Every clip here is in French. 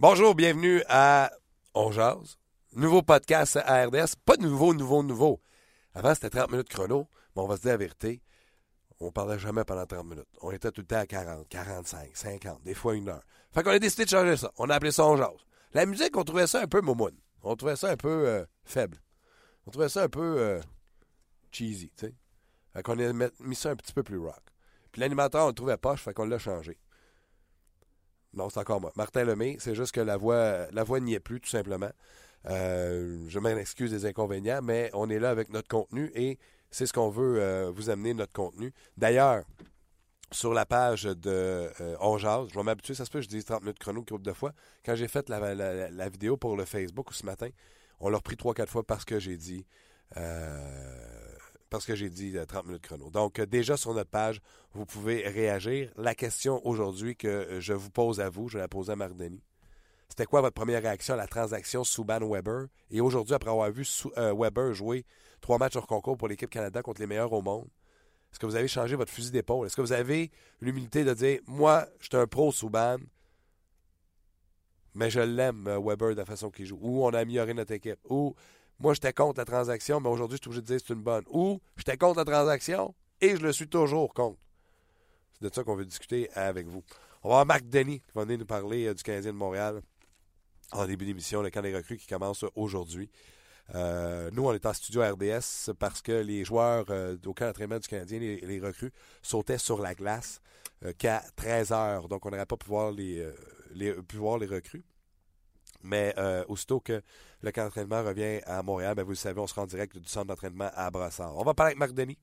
Bonjour, bienvenue à On Jase. Nouveau podcast à RDS. Pas de nouveau, nouveau, nouveau. Avant, c'était 30 minutes chrono, mais on va se dire la vérité. On parlait jamais pendant 30 minutes. On était tout le temps à 40, 45, 50, des fois une heure. Fait qu'on a décidé de changer ça. On a appelé ça On Jase. La musique, on trouvait ça un peu momoun. On trouvait ça un peu euh, faible. On trouvait ça un peu euh, cheesy, tu sais. Fait qu'on a mis ça un petit peu plus rock. Puis l'animateur, on le trouvait poche, fait qu'on l'a changé. Non, c'est encore moi. Martin Lemay, c'est juste que la voix, la voix n'y est plus, tout simplement. Euh, je m'excuse des inconvénients, mais on est là avec notre contenu et c'est ce qu'on veut euh, vous amener, notre contenu. D'ailleurs, sur la page de euh, On je vais m'habituer, ça se peut que je dise 30 minutes chrono groupe de fois. Quand j'ai fait la, la, la, vidéo pour le Facebook ce matin, on l'a repris 3-4 fois parce que j'ai dit euh, parce que j'ai dit 30 minutes chrono. Donc, euh, déjà sur notre page, vous pouvez réagir. La question aujourd'hui que euh, je vous pose à vous, je la poser à Marc Denis. C'était quoi votre première réaction à la transaction Souban-Weber? Et aujourd'hui, après avoir vu euh, Weber jouer trois matchs hors concours pour l'équipe Canada contre les meilleurs au monde, est-ce que vous avez changé votre fusil d'épaule? Est-ce que vous avez l'humilité de dire, moi, je suis un pro Souban, mais je l'aime, Weber, de la façon qu'il joue, ou on a amélioré notre équipe, ou moi, j'étais contre la transaction, mais aujourd'hui, je suis obligé de dire que c'est une bonne. Ou j'étais contre la transaction et je le suis toujours contre. C'est de ça qu'on veut discuter avec vous. On va avoir Marc Denis qui va venir nous parler euh, du Canadien de Montréal en début d'émission, le camp des recrues qui commence aujourd'hui. Euh, nous, on est en studio RDS parce que les joueurs euh, au camp d'entraînement du Canadien, les, les, recrues, sautaient sur la glace qu'à 13 heures. Donc, on n'aurait pas pu voir les, les, pu voir les recrues. Mais aussitôt que le camp d'entraînement revient à Montréal, ben vous le savez, on sera en direct du centre d'entraînement à Brassard. On va parler avec Marc Denis.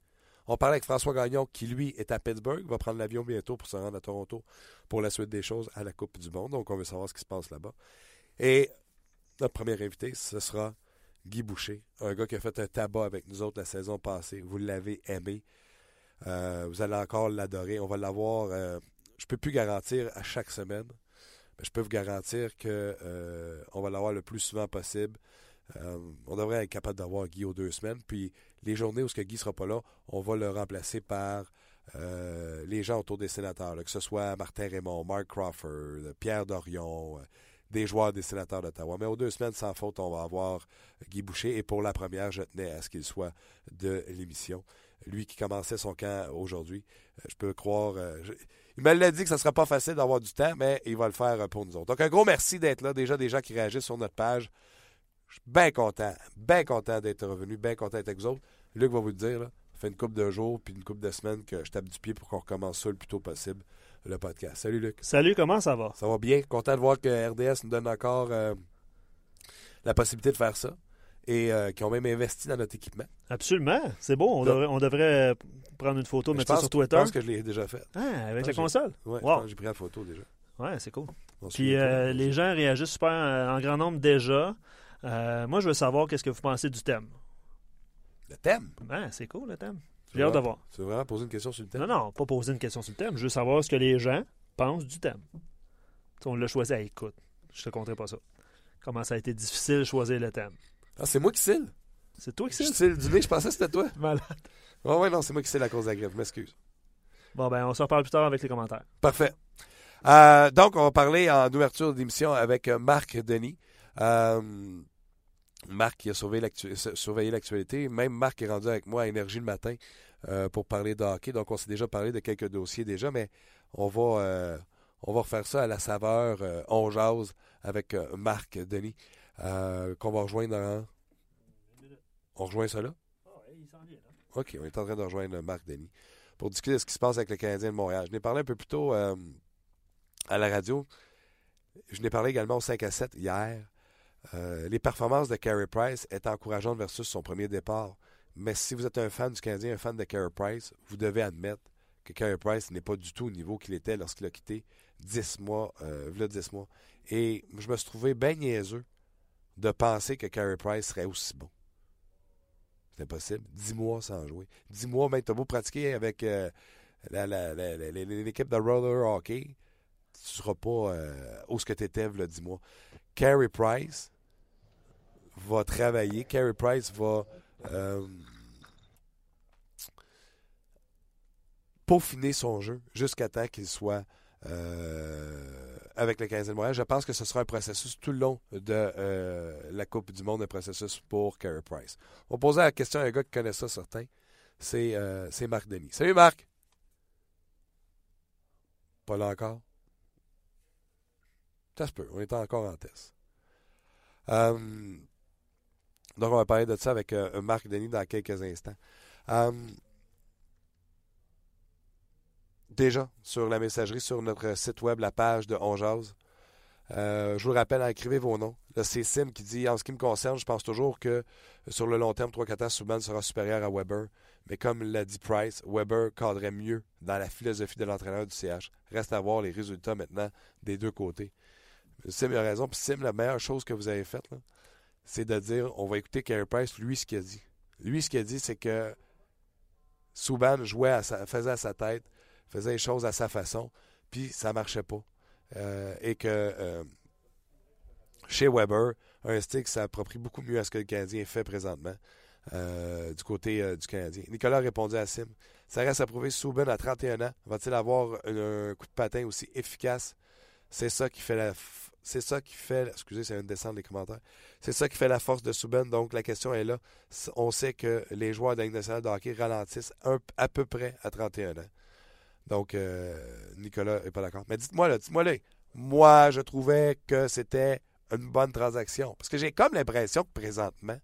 On va parler avec François Gagnon, qui lui est à Pittsburgh, va prendre l'avion bientôt pour se rendre à Toronto pour la suite des choses à la Coupe du Monde. Donc, on veut savoir ce qui se passe là-bas. Et notre premier invité, ce sera Guy Boucher, un gars qui a fait un tabac avec nous autres la saison passée. Vous l'avez aimé. Euh, vous allez encore l'adorer. On va l'avoir. Euh, je ne peux plus garantir à chaque semaine, je peux vous garantir qu'on euh, va l'avoir le plus souvent possible. Euh, on devrait être capable d'avoir Guy aux deux semaines. Puis les journées où ce que Guy sera pas là, on va le remplacer par euh, les gens autour des sénateurs, que ce soit Martin Raymond, Mark Crawford, Pierre Dorion, des joueurs des sénateurs d'Ottawa. Mais aux deux semaines, sans faute, on va avoir Guy Boucher. Et pour la première, je tenais à ce qu'il soit de l'émission. Lui qui commençait son camp aujourd'hui, je peux croire. Il me l'a dit que ce ne sera pas facile d'avoir du temps, mais il va le faire pour nous autres. Donc, un gros merci d'être là. Déjà, des gens qui réagissent sur notre page. Je suis bien content, bien content d'être revenu, bien content d'être avec vous autres. Luc va vous le dire, là, ça fait une couple de jours puis une couple de semaines que je tape du pied pour qu'on recommence ça le plus tôt possible, le podcast. Salut Luc. Salut, comment ça va? Ça va bien? Content de voir que RDS nous donne encore euh, la possibilité de faire ça et euh, qui ont même investi dans notre équipement. Absolument. C'est bon. On, devrait, on devrait, prendre une photo, mettre ça sur Twitter. Je pense que je l'ai déjà fait. Ah, avec la console? Oui, j'ai pris la photo déjà. Ouais, c'est cool. Puis euh, les gens réagissent super euh, en grand nombre déjà. moi, je veux savoir qu'est-ce que vous pensez du thème. Le thème? Ah, c'est cool, le thème. J'ai hâte de voir. Tu veux vraiment poser une question sur le thème? Non, non, pas poser une question sur le thème. Je veux savoir ce que les gens pensent du thème. on l'a choisi à écoute. Je te compterai pas ça. Comment ça a été difficile de choisir le thème? Ah, c'est moi qui cille. C'est toi qui cille? Je cille du nez, je pensais que c'était toi. Malade. Ouais, ouais, non, c'est moi qui cille à cause de la grève, je m'excuse. Bon, ben, on se reparle plus tard avec les commentaires. Parfait. Euh, donc, on va parler en ouverture d'émission avec euh, Marc Denis. Euh, Marc qui a surveillé l'actualité. Même Marc est rendu avec moi à Énergie le matin pour parler de hockey. Donc, on s'est déjà parlé de quelques dossiers déjà, mais on va, On va refaire ça à la saveur On jase avec Marc Denis, euh, qu'on va rejoindre dans... On rejoint ça là? OK, on est en train de rejoindre Marc Denis pour discuter de ce qui se passe avec le Canadien de Montréal. Je n'ai parlé un peu plus tôt à la radio. Je n'ai parlé également au 5 à 7 hier. les performances de Carey Price étaient encourageantes versus son premier départ. Mais si vous êtes un fan du Canadien, un fan de Carey Price, vous devez admettre que Carey Price n'est pas du tout au niveau qu'il était lorsqu'il a quitté 10 mois, euh, 10 mois. Et je me suis trouvé bien niaiseux de penser que Carey Price serait aussi bon. C'est impossible. 10 mois sans jouer. 10 mois, ben, tu as beau pratiquer avec euh, l'équipe de roller hockey, tu ne seras pas euh, où ce que tu étais le 10 mois. Carey Price va travailler. Carey Price va euh, peaufiner son jeu jusqu'à temps qu'il soit euh, avec le Canadien de Montréal. Je pense que ce sera un processus tout le long de euh, la Coupe du Monde, un processus pour Carey Price. On va poser la question à un gars qui connaît ça, certain. C'est euh, Marc Denis. Salut Marc! Pas là encore? Ça se peut, on est encore en test. donc, on va parler de ça avec Marc Denis dans quelques instants déjà sur la messagerie, sur notre site web, la page de Onjaz. Euh, je vous rappelle, écrivez vos noms. c'est Sim qui dit En ce qui me concerne, je pense toujours que sur le long terme, 3-4 ans, Subban sera supérieur à Weber. Mais comme l'a dit Price, Weber cadrait mieux dans la philosophie de l'entraîneur du CH. Reste à voir les résultats maintenant des deux côtés. Sim a raison. Puis Sim, la meilleure chose que vous avez faite, c'est de dire on va écouter Carey Price, lui, ce qu'il a dit. Lui, ce qu'il a dit, c'est que Subban jouait à sa, faisait à sa tête faisait les choses à sa façon, puis ça marchait pas. Euh, et que euh, chez Weber, un stick s'approprie beaucoup mieux à ce que le Canadien fait présentement euh, du côté du Canadien. Nicolas répondit à Sim. Ça reste à prouver Souben à 31 ans. Va-t-il avoir un, coup de patin aussi efficace? C'est ça qui fait la c'est ça qui fait excusez, c'est une descente des commentaires. C'est ça qui fait la force de Souben. Donc la question est là. On sait que les joueurs de nationale de hockey ralentissent à peu près à 31 ans. Donc, euh, Nicolas n'est pas d'accord. Mais dites-moi, là, dites-moi, là, moi, je trouvais que c'était une bonne transaction. Parce que j'ai comme l'impression que présentement,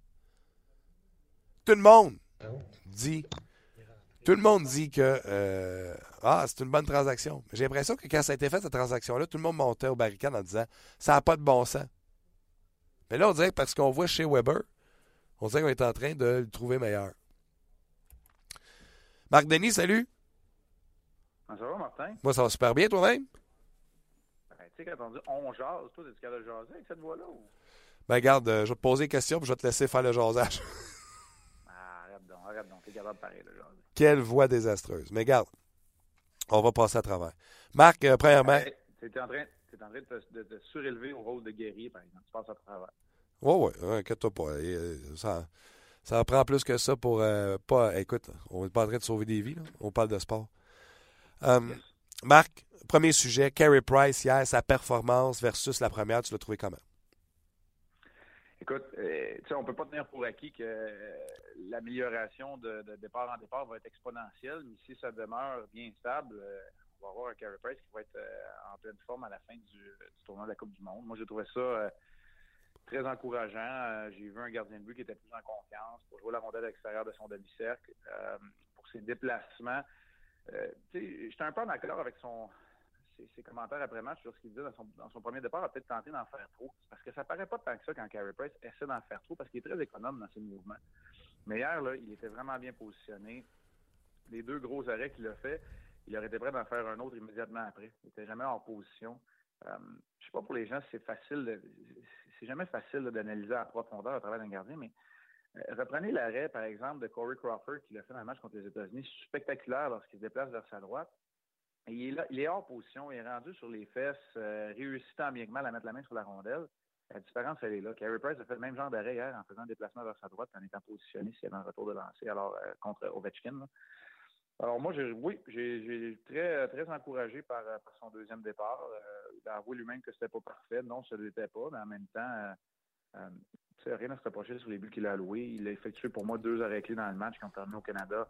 tout le monde dit tout le monde dit que euh, ah, c'est une bonne transaction. J'ai l'impression que quand ça a été fait, cette transaction-là, tout le monde montait au barricade en disant ça n'a pas de bon sens. Mais là, on dirait que parce qu'on voit chez Weber, on dirait qu'on est en train de le trouver meilleur. Marc Denis, salut. Ça va, Martin? Moi, ça va super bien, toi-même? Ben, tu sais, quand on dit on jase, toi, t'es-tu capable de jaser avec cette voix-là? Ou... Ben, garde, euh, je vais te poser des questions puis je vais te laisser faire le jasage. ah, arrête donc, arrête donc. T'es capable de parler, le jaser. Quelle voix désastreuse. Mais garde, on va passer à travers. Marc, euh, premièrement. Tu es en train, es en train de, te, de, surélever au rôle de guerrier, par exemple. Tu passes à travers. Oui, oui, inquiète-toi pas. Euh, ça, ça prend plus que ça pour. pas, écoute, on n'est pas en train de sauver des vies, là. on parle de sport. Um, Marc, premier sujet, Carey Price hier, sa performance versus la première, tu l'as trouvé comment? Écoute, euh, on ne peut pas tenir pour acquis que euh, l'amélioration de, départ en départ va être exponentielle, mais si ça demeure bien stable, euh, on va avoir un Carey Price qui va être en pleine forme à la fin du, tournoi de la Coupe du Monde. Moi, j'ai trouvé ça très encourageant. j'ai vu un gardien de but qui était plus en confiance pour jouer la rondelle à l'extérieur de son demi-cercle, pour ses déplacements. Euh, J'étais un peu en accord avec son, ses, commentaires après match sur ce qu'il disait dans son, dans son premier départ, a peut-être tenté d'en faire trop. Parce que ça paraît pas tant que ça quand Carey Price essaie d'en faire trop parce qu'il est très économe dans ses mouvements. Mais hier, là, il était vraiment bien positionné. Les deux gros arrêts qu'il a fait, il aurait été prêt d'en faire un autre immédiatement après. Il n'était jamais en position. Euh, je sais pas pour les gens c'est facile, c'est jamais facile d'analyser à profondeur à travers un gardien, mais reprenez l'arrêt, par exemple, de Corey Crawford qui l'a fait dans le match contre les États-Unis, spectaculaire lorsqu'il se déplace vers sa droite. Il, est hors position, il est rendu sur les fesses, euh, réussit tant bien que mal à mettre la main sur la rondelle. La différence, elle est là. Carey Price a fait le même genre d'arrêt hier en faisant un déplacement vers sa droite en étant positionné s'il y avait un retour de lancer alors euh, contre Ovechkin. Alors moi, oui, j'ai, très très encouragé par, son deuxième départ. il a avoué lui-même que c'était pas parfait. Non, ce n'était pas, mais en même temps, rien à se reprocher sur les buts qu'il a alloués. Il a effectué pour moi deux arrêts clés dans le match qui ont permis au Canada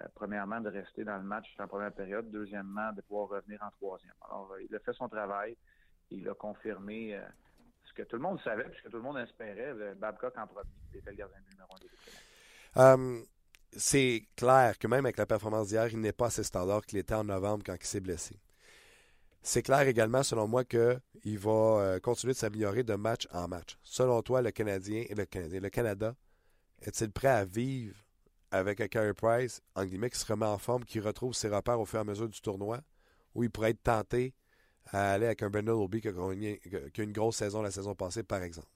Euh, premièrement, de rester dans le match en première période. Deuxièmement, de pouvoir revenir en troisième. Alors, il a fait son travail. Il a confirmé ce que tout le monde savait, ce que tout le monde espérait. Babcock en premier, était le gardien numéro c'est clair que même avec la performance d'hier, il n'est pas assez standard qu'il était en novembre quand il s'est blessé. C'est clair également, selon moi, qu'il va euh, continuer de s'améliorer de match en match. Selon toi, le Canadien et le Canadien, le Canada, est-il prêt à vivre avec un Carey Price, en guillemets, qui se remet en forme, qui retrouve ses repères au fur et à mesure du tournoi, ou il pourrait être tenté à aller avec un Brendan Obi qui a une grosse saison la saison passée, par exemple?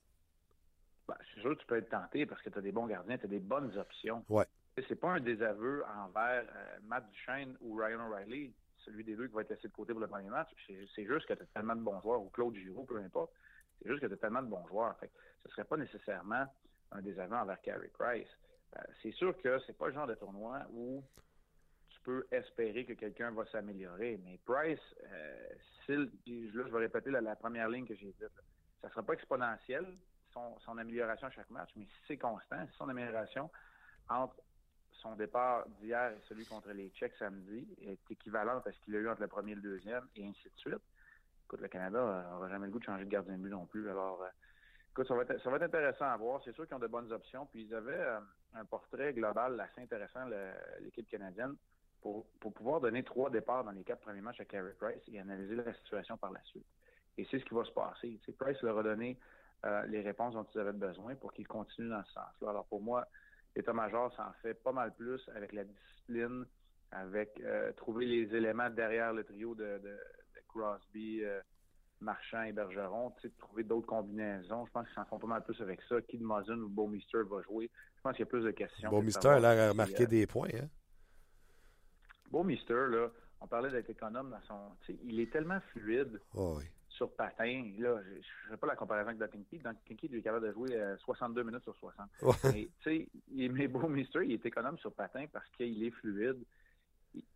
Ben, c'est sûr que tu peux être tenté parce que tu as des bons gardiens, tu as des bonnes options. Ouais. C'est pas un désaveu envers euh, Matt Duchesne ou Ryan O'Reilly celui des deux qui va être laissé de côté pour le premier match. C'est juste que tu as tellement de bons joueurs, ou Claude Giroux, peu importe. C'est juste que tu as tellement de bons joueurs. Fait ce ne serait pas nécessairement un désaveu envers Carey Price. Euh, c'est sûr que c'est pas le genre de tournoi où tu peux espérer que quelqu'un va s'améliorer. Mais Price, euh, là, je vais répéter la première ligne que j'ai dite. Ça ne sera pas exponentiel, son, son, amélioration à chaque match, mais si c'est constant, si son amélioration entre son départ d'hier et celui contre les Tchèques samedi est équivalent à ce qu'il a eu entre le premier et le deuxième, et ainsi de suite. Écoute, le Canada n'aura jamais le goût de changer de gardien de but non plus. Alors, euh, écoute, ça va, être, intéressant à voir. C'est sûr qu'ils ont de bonnes options. Puis ils avaient euh, un portrait global assez intéressant, l'équipe canadienne, pour, pouvoir donner trois départs dans les quatre premiers matchs à Carey Price et analyser la situation par la suite. Et c'est ce qui va se passer. Price leur a donné euh, les réponses dont ils avaient besoin pour qu'ils continuent dans ce sens-là. Alors pour moi, l'état-major s'en fait pas mal plus avec la discipline, avec euh, trouver les éléments derrière le trio de, Crosby, euh, Marchand et Bergeron, trouver d'autres combinaisons. Je pense qu'ils s'en font pas mal plus avec ça. Kid Muzzin ou Beaumister va jouer? Je pense qu'il y a plus de questions. Beaumister a l'air à marquer euh, des points. Hein? Beaumister, là, on parlait d'être économe dans son. Il est tellement fluide. Oh oui sur patin. Là, je ne fais pas la comparaison avec Duncan Keith. Duncan Keith, il est capable de jouer 62 euh, minutes sur 60. Mais, tu sais, il beau Mister, il est économe sur patin parce qu'il est fluide.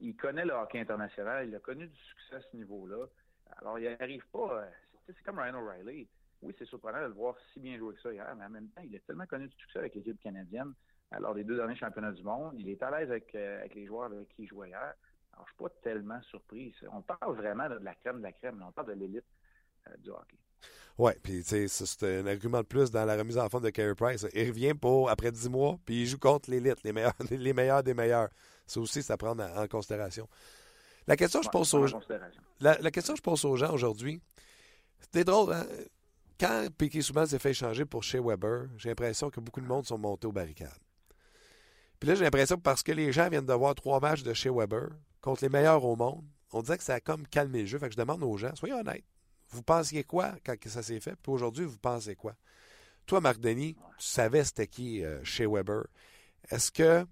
Il, connaît le hockey international. Il a connu du succès à ce niveau-là. Alors, il n'arrive pas. Euh, c'est comme Ryan O'Reilly. Oui, c'est surprenant de le voir si bien jouer que ça hier, mais en même temps, il a tellement connu du succès avec l'équipe canadienne. Alors, les deux derniers championnats du monde, il est à l'aise avec, euh, avec les joueurs avec qui il jouait hier. Alors, je ne suis pas tellement surpris. On parle vraiment de la crème de la crème. On parle de l'élite. Euh, du hockey. Oui, puis c'est un argument de plus dans la remise en forme de Carey Price. Il revient pour après 10 mois, puis il joue contre l'élite, les meilleurs, les meilleurs des meilleurs. Ça aussi, ça prend en, considération. La question, je pose aux, la, la, question que je pose aux gens aujourd'hui, c'était drôle, hein? Quand Piquet Souban s'est fait échanger pour chez Weber, j'ai l'impression que beaucoup de monde sont montés aux barricades. Puis là, j'ai l'impression que parce que les gens viennent de voir trois matchs de chez Weber contre les meilleurs au monde, on dirait que ça a comme calmé le jeu. Fait que je demande aux gens, soyez honnêtes. Vous pensiez quoi quand ça s'est fait? Puis aujourd'hui, vous pensez quoi? Toi, Marc Denis, tu savais c'était qui euh, chez Weber. Est-ce que,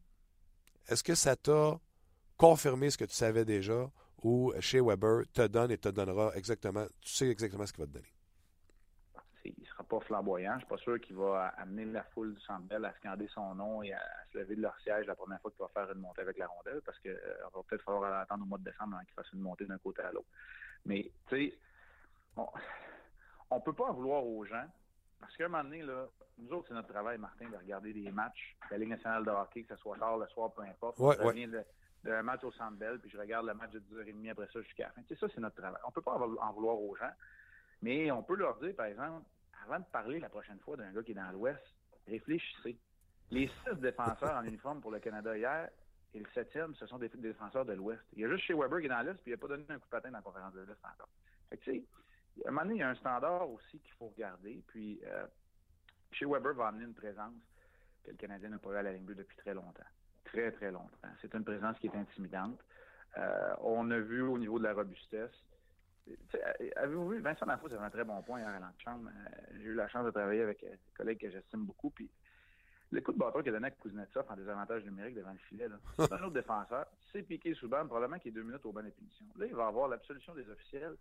est-ce que ça t'a confirmé ce que tu savais déjà ou chez Weber te donne et te donnera exactement, tu sais exactement ce qu'il va te donner? Il ne sera pas flamboyant. Je ne suis pas sûr qu'il va amener la foule du Centre à scander son nom et à, se lever de leur siège la première fois qu'il va faire une montée avec la rondelle parce qu'il euh, va peut-être falloir attendre au mois de décembre avant qu'il fasse une montée d'un côté à l'autre. Mais, tu sais, on ne peut pas en vouloir aux gens, parce qu'à un moment donné, là, nous autres, c'est notre travail, Martin, de regarder des matchs de la Ligue nationale de hockey, que ce soit tard, le soir, peu importe. je reviens d'un match au Centre Bell, puis je regarde le match de 10h30 après ça jusqu'à la fin. ça, c'est notre travail. On ne peut pas en vouloir aux gens, mais on peut leur dire, par exemple, avant de parler la prochaine fois d'un gars qui est dans l'Ouest, réfléchissez. Les six défenseurs en uniforme pour le Canada hier et le septième, ce sont des défenseurs de l'Ouest. Il y a juste chez Weber qui est dans l'Est, puis il n'a pas donné un coup de patin dans la conférence de l'Est encore. Fait que, à un moment donné, il y a un standard aussi qu'il faut regarder. Puis, euh, chez Weber va amener une présence que le Canadien n'a pas eu à la ligne bleue depuis très longtemps. Très, très longtemps. C'est une présence qui est intimidante. Euh, on a vu au niveau de la robustesse. Avez-vous vu, Vincent Lafaux, c'est un très bon point hier à l'antichambre. Euh, j'ai eu la chance de travailler avec des collègues que j'estime beaucoup. Puis, le coup de bâton qu'il a donné à Kuznetsov en désavantage numérique devant le filet, c'est un autre défenseur. C'est piqué sous banc, probablement qu'il est deux minutes au banc des. Là, il va avoir l'absolution des officiels.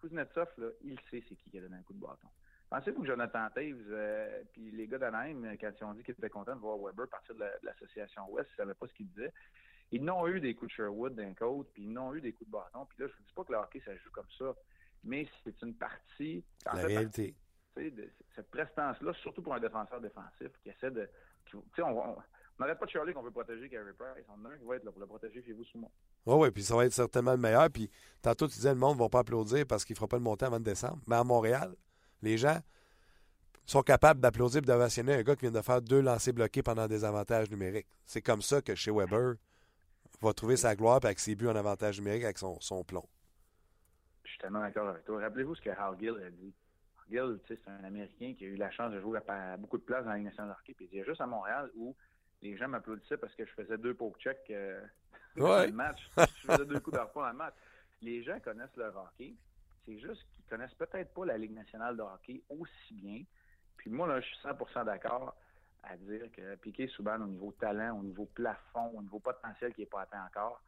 Kuznetsov, là, il sait c'est qui qui a donné un coup de bâton. Pensez-vous que Jonathan Taves, euh, puis les gars d'Anaheim, quand ils ont dit qu'ils étaient contents de voir Weber partir de l'association Ouest, ils ne savaient pas ce qu'ils disaient. Ils n'ont eu des coups de Sherwood d'un côté, puis ils n'ont eu des coups de bâton. Puis là, je ne dis pas que le hockey, ça joue comme ça, mais c'est une partie... La réalité. de cette prestance-là, surtout pour un défenseur défensif qui essaie de... Tu sais, on, On n'arrête pas de Charlie qu'on veut protéger Carey Price. On a un qui va être là pour le protéger chez vous sous moi. Oui, oui, puis ça va être certainement le meilleur. Puis tantôt, tu disais, le monde ne va pas applaudir parce qu'il ne fera pas le montant avant décembre. Mais à Montréal, les gens sont capables d'applaudir et d'ovationner un gars qui vient de faire deux lancers bloqués pendant des avantages numériques. C'est comme ça que chez Weber va trouver sa gloire avec ses buts en avantage numérique avec son, son plomb. Je suis tellement d'accord avec toi. Rappelez-vous ce que Hal Gill a dit. Gill, c'est un Américain qui a eu la chance de jouer à beaucoup de places dans la Ligue nationale de hockey. Puis il est juste à Montréal où les gens m'applaudissaient parce que je faisais deux poke checks euh, dans le match. Je faisais deux coups d'arpon dans le match. Les gens connaissent le hockey. C'est juste qu'ils connaissent peut-être pas la Ligue nationale de hockey aussi bien. Puis moi, là, je suis 100% d'accord à dire que Piqué Souban, au niveau talent, au niveau plafond, au niveau potentiel qui n'est pas atteint encore,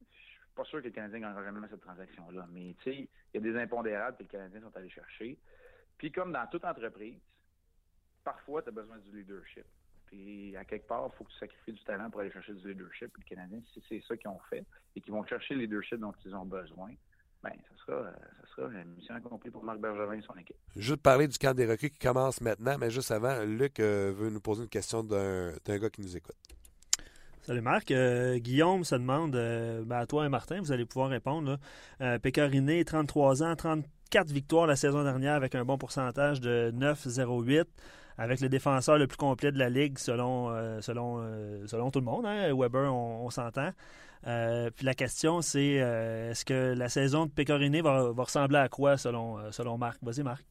je suis pas sûr que les Canadiens n'auront jamais cette transaction-là. Mais tu sais, il y a des impondérables que les Canadiens sont allés chercher. Puis comme dans toute entreprise, parfois, tu as besoin du leadership. Puis à quelque part, il faut que tu sacrifies du talent pour aller chercher du leadership. Puis les Canadiens, si c'est ça qu'ils ont fait et qu'ils vont chercher le leadership dont ils ont besoin, bien, ça sera, ça sera une mission accomplie pour Marc Bergevin et son équipe. Juste parler du camp des recrues qui commence maintenant, mais juste avant, Luc euh, veut nous poser une question d'un gars qui nous écoute. Salut Marc. Euh, Guillaume se demande, euh, ben, à toi et Martin, vous allez pouvoir répondre. Là. Pécariné, 33 ans, 34 victoires la saison dernière avec un bon pourcentage de 9,08 avec le défenseur le plus complet de la ligue selon, selon, selon tout le monde. Hein. Weber, on s'entend. Euh, puis la question, c'est euh, est-ce que la saison de Pécoriné va, ressembler à quoi selon, euh, selon Marc? Vas-y, Marc.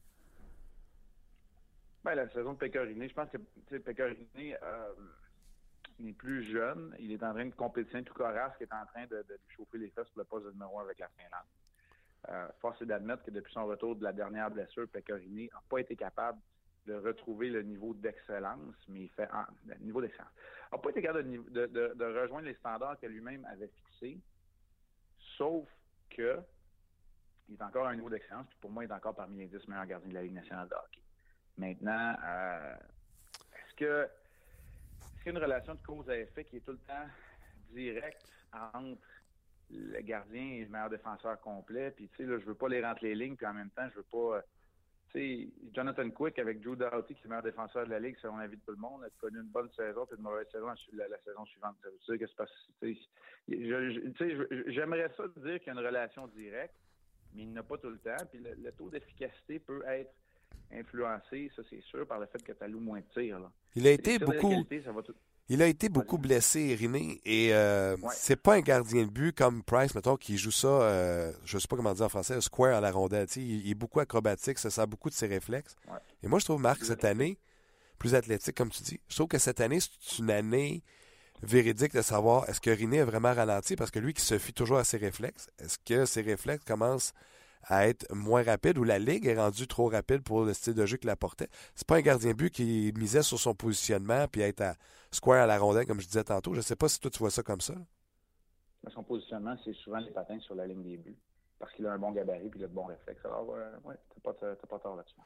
Ben, la saison de Pécoriné, je pense que Pécoriné n'est plus jeune. Il est en train de compétition tout Coras qui est en train de, de, chauffer les fesses pour le poste de numéro 1 avec la Finlande. force est d'admettre que depuis son retour de la dernière blessure, Pécoriné n'a pas été capable de retrouver le niveau d'excellence, mais il fait le niveau d'excellence. N'a pas été capable de, rejoindre les standards que lui-même avait fixés, sauf que il est encore à un niveau d'excellence, puis pour moi, il est encore parmi les 10 meilleurs gardiens de la Ligue nationale de hockey. Maintenant, euh, est-ce que est-ce qu'il y a une relation de cause à effet qui est tout le temps directe entre le gardien et le meilleur défenseur complet? Puis, tu sais, là, je veux pas les rentrer les lignes, puis en même temps, je veux pas sais, Jonathan Quick avec Drew Doughty, qui est le meilleur défenseur de la Ligue, selon l'avis de tout le monde, a connu une bonne saison puis une mauvaise saison la, la saison suivante. Ça veut dire que c'est parce J'aimerais ça dire qu'il y a une relation directe, mais il n'a pas tout le temps. Puis le, taux d'efficacité peut être influencé, ça c'est sûr, par le fait que tu alloues moins de tirs. Il a été beaucoup. Il a été beaucoup blessé, René, et euh, c'est pas un gardien de but comme Price, mettons, qui joue ça, euh, je sais pas comment dire en français, square à la rondelle. Il, il, est beaucoup acrobatique, ça sert beaucoup de ses réflexes. Et moi, je trouve, Marc, cette année, plus athlétique, comme tu dis, je trouve que cette année, c'est une année véridique de savoir est-ce que René a vraiment ralenti, parce que lui qui se fie toujours à ses réflexes, est-ce que ses réflexes commencent à être moins rapide ou la ligue est rendue trop rapide pour le style de jeu qu'il apportait. C'est pas un gardien but qui misait sur son positionnement puis être à square à la rondelle, comme je disais tantôt. Je ne sais pas si toi, tu vois ça comme ça. Son positionnement, c'est souvent les patins sur la ligne des buts. Parce qu'il a un bon gabarit et il a de bons réflexes. Alors, ouais, ouais t'as pas, pas, tort là-dessus.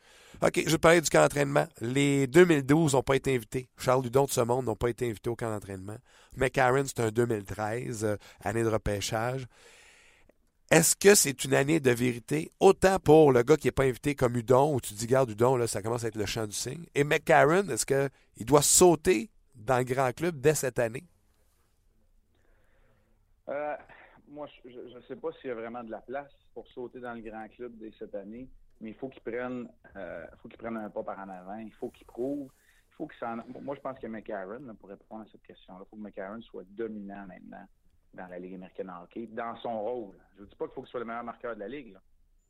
OK, je vais te parler du camp d'entraînement. Les 2012 n'ont pas été invités. Charles Ludon de ce monde n'ont pas été invités au camp d'entraînement. McCarron, c'est un 2013, euh, année de repêchage. Est-ce que c'est une année de vérité, autant pour le gars qui n'est pas invité comme Udon, où tu dis, garde Udon, là, ça commence à être le champ du signe. Et McCarron, est-ce qu'il doit sauter dans le grand club dès cette année? Euh, moi, je ne sais pas s'il y a vraiment de la place pour sauter dans le grand club dès cette année, mais il faut qu'il prenne, euh, prenne un pas par en avant. Il faut qu'il prouve. Il faut qu'il Moi, je pense que McCarron, pour répondre à cette question-là, il faut que McCarron soit dominant maintenant dans la Ligue américaine de hockey, dans son rôle. Je ne vous dis pas qu'il faut qu'il soit le meilleur marqueur de la Ligue.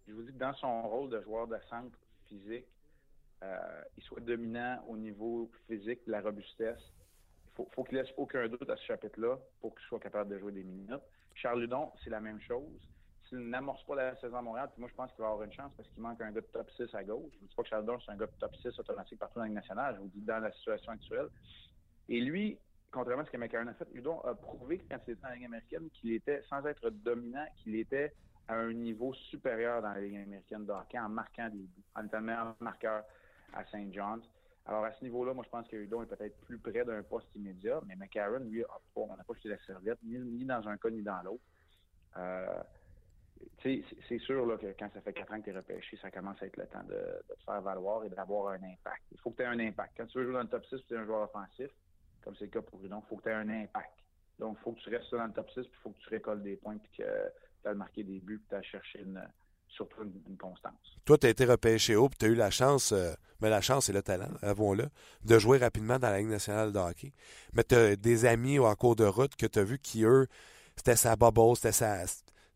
Je vous dis que dans son rôle de joueur de centre physique, euh, il soit dominant au niveau physique, de la robustesse, faut, faut qu'il laisse aucun doute à ce chapitre-là pour qu'il soit capable de jouer des minutes. Charles Ludon, c'est la même chose. S'il n'amorce pas la saison à Montréal, puis moi, je pense qu'il va avoir une chance parce qu'il manque un gars de top 6 à gauche. Je ne dis pas que Charles Ludon, c'est un gars de top 6 automatique partout dans la Ligue nationale. Je vous dis dans la situation actuelle. Et lui, contrairement à ce que McCarron a fait, Ludon a prouvé quand il était en Ligue américaine, qu'il était, sans être dominant, qu'il était à un niveau supérieur dans la Ligue américaine de hockey en marquant des buts, en étant meilleur marqueur à St. John's. Alors, à ce niveau-là, moi, je pense que Hudon est peut-être plus près d'un poste immédiat, mais McCarron, lui, on n'a pas jeté la serviette, ni, dans un cas ni dans l'autre. Euh, c'est sûr que quand ça fait quatre ans que tu es repêché, ça commence à être le temps de, te faire valoir et d'avoir un impact. Il faut que tu aies un impact. Quand tu veux jouer dans le top 6, tu es un joueur offensif, comme c'est le cas pour Prudon, il faut que tu aies un impact. Donc, il faut que tu restes dans le top 6, puis il faut que tu récoltes des points, puis que tu as marqué des buts, puis tu as cherché une, surtout une, constance. Toi, tu as été repêché haut, puis tu as eu la chance, euh, mais la chance et le talent, avons-le, de jouer rapidement dans la Ligue nationale de hockey. Mais tu as des amis en cours de route que tu as vu qui, eux, c'était sa bubble, c'était sa.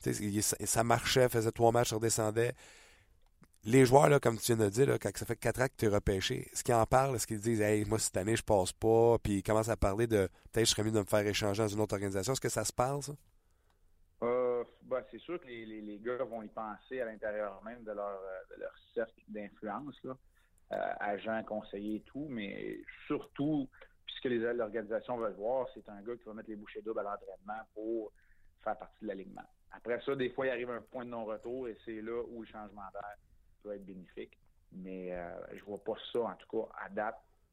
Ça marchait, faisait trois matchs, redescendait. Les joueurs, là, comme tu viens de dire, là, quand ça fait quatre ans que tu es repêché, est-ce qu'ils en parlent? Est-ce qu'ils disent Hey, moi, cette année, je passe pas? Puis ils commencent à parler de peut-être je serais mieux de me faire échanger dans une autre organisation. Est-ce que ça se parle, ça? Euh, ben, c'est sûr que les, gars vont y penser à l'intérieur même de leur, euh, cercle d'influence, euh, agents, conseillers et tout, mais surtout, puisque les l'organisation veulent voir, c'est un gars qui va mettre les bouchées doubles à l'entraînement pour faire partie de l'alignement. Après ça, des fois, il arrive un point de non-retour et c'est là où le changement d'air être bénéfique. Mais euh, je vois pas ça, en tout cas, à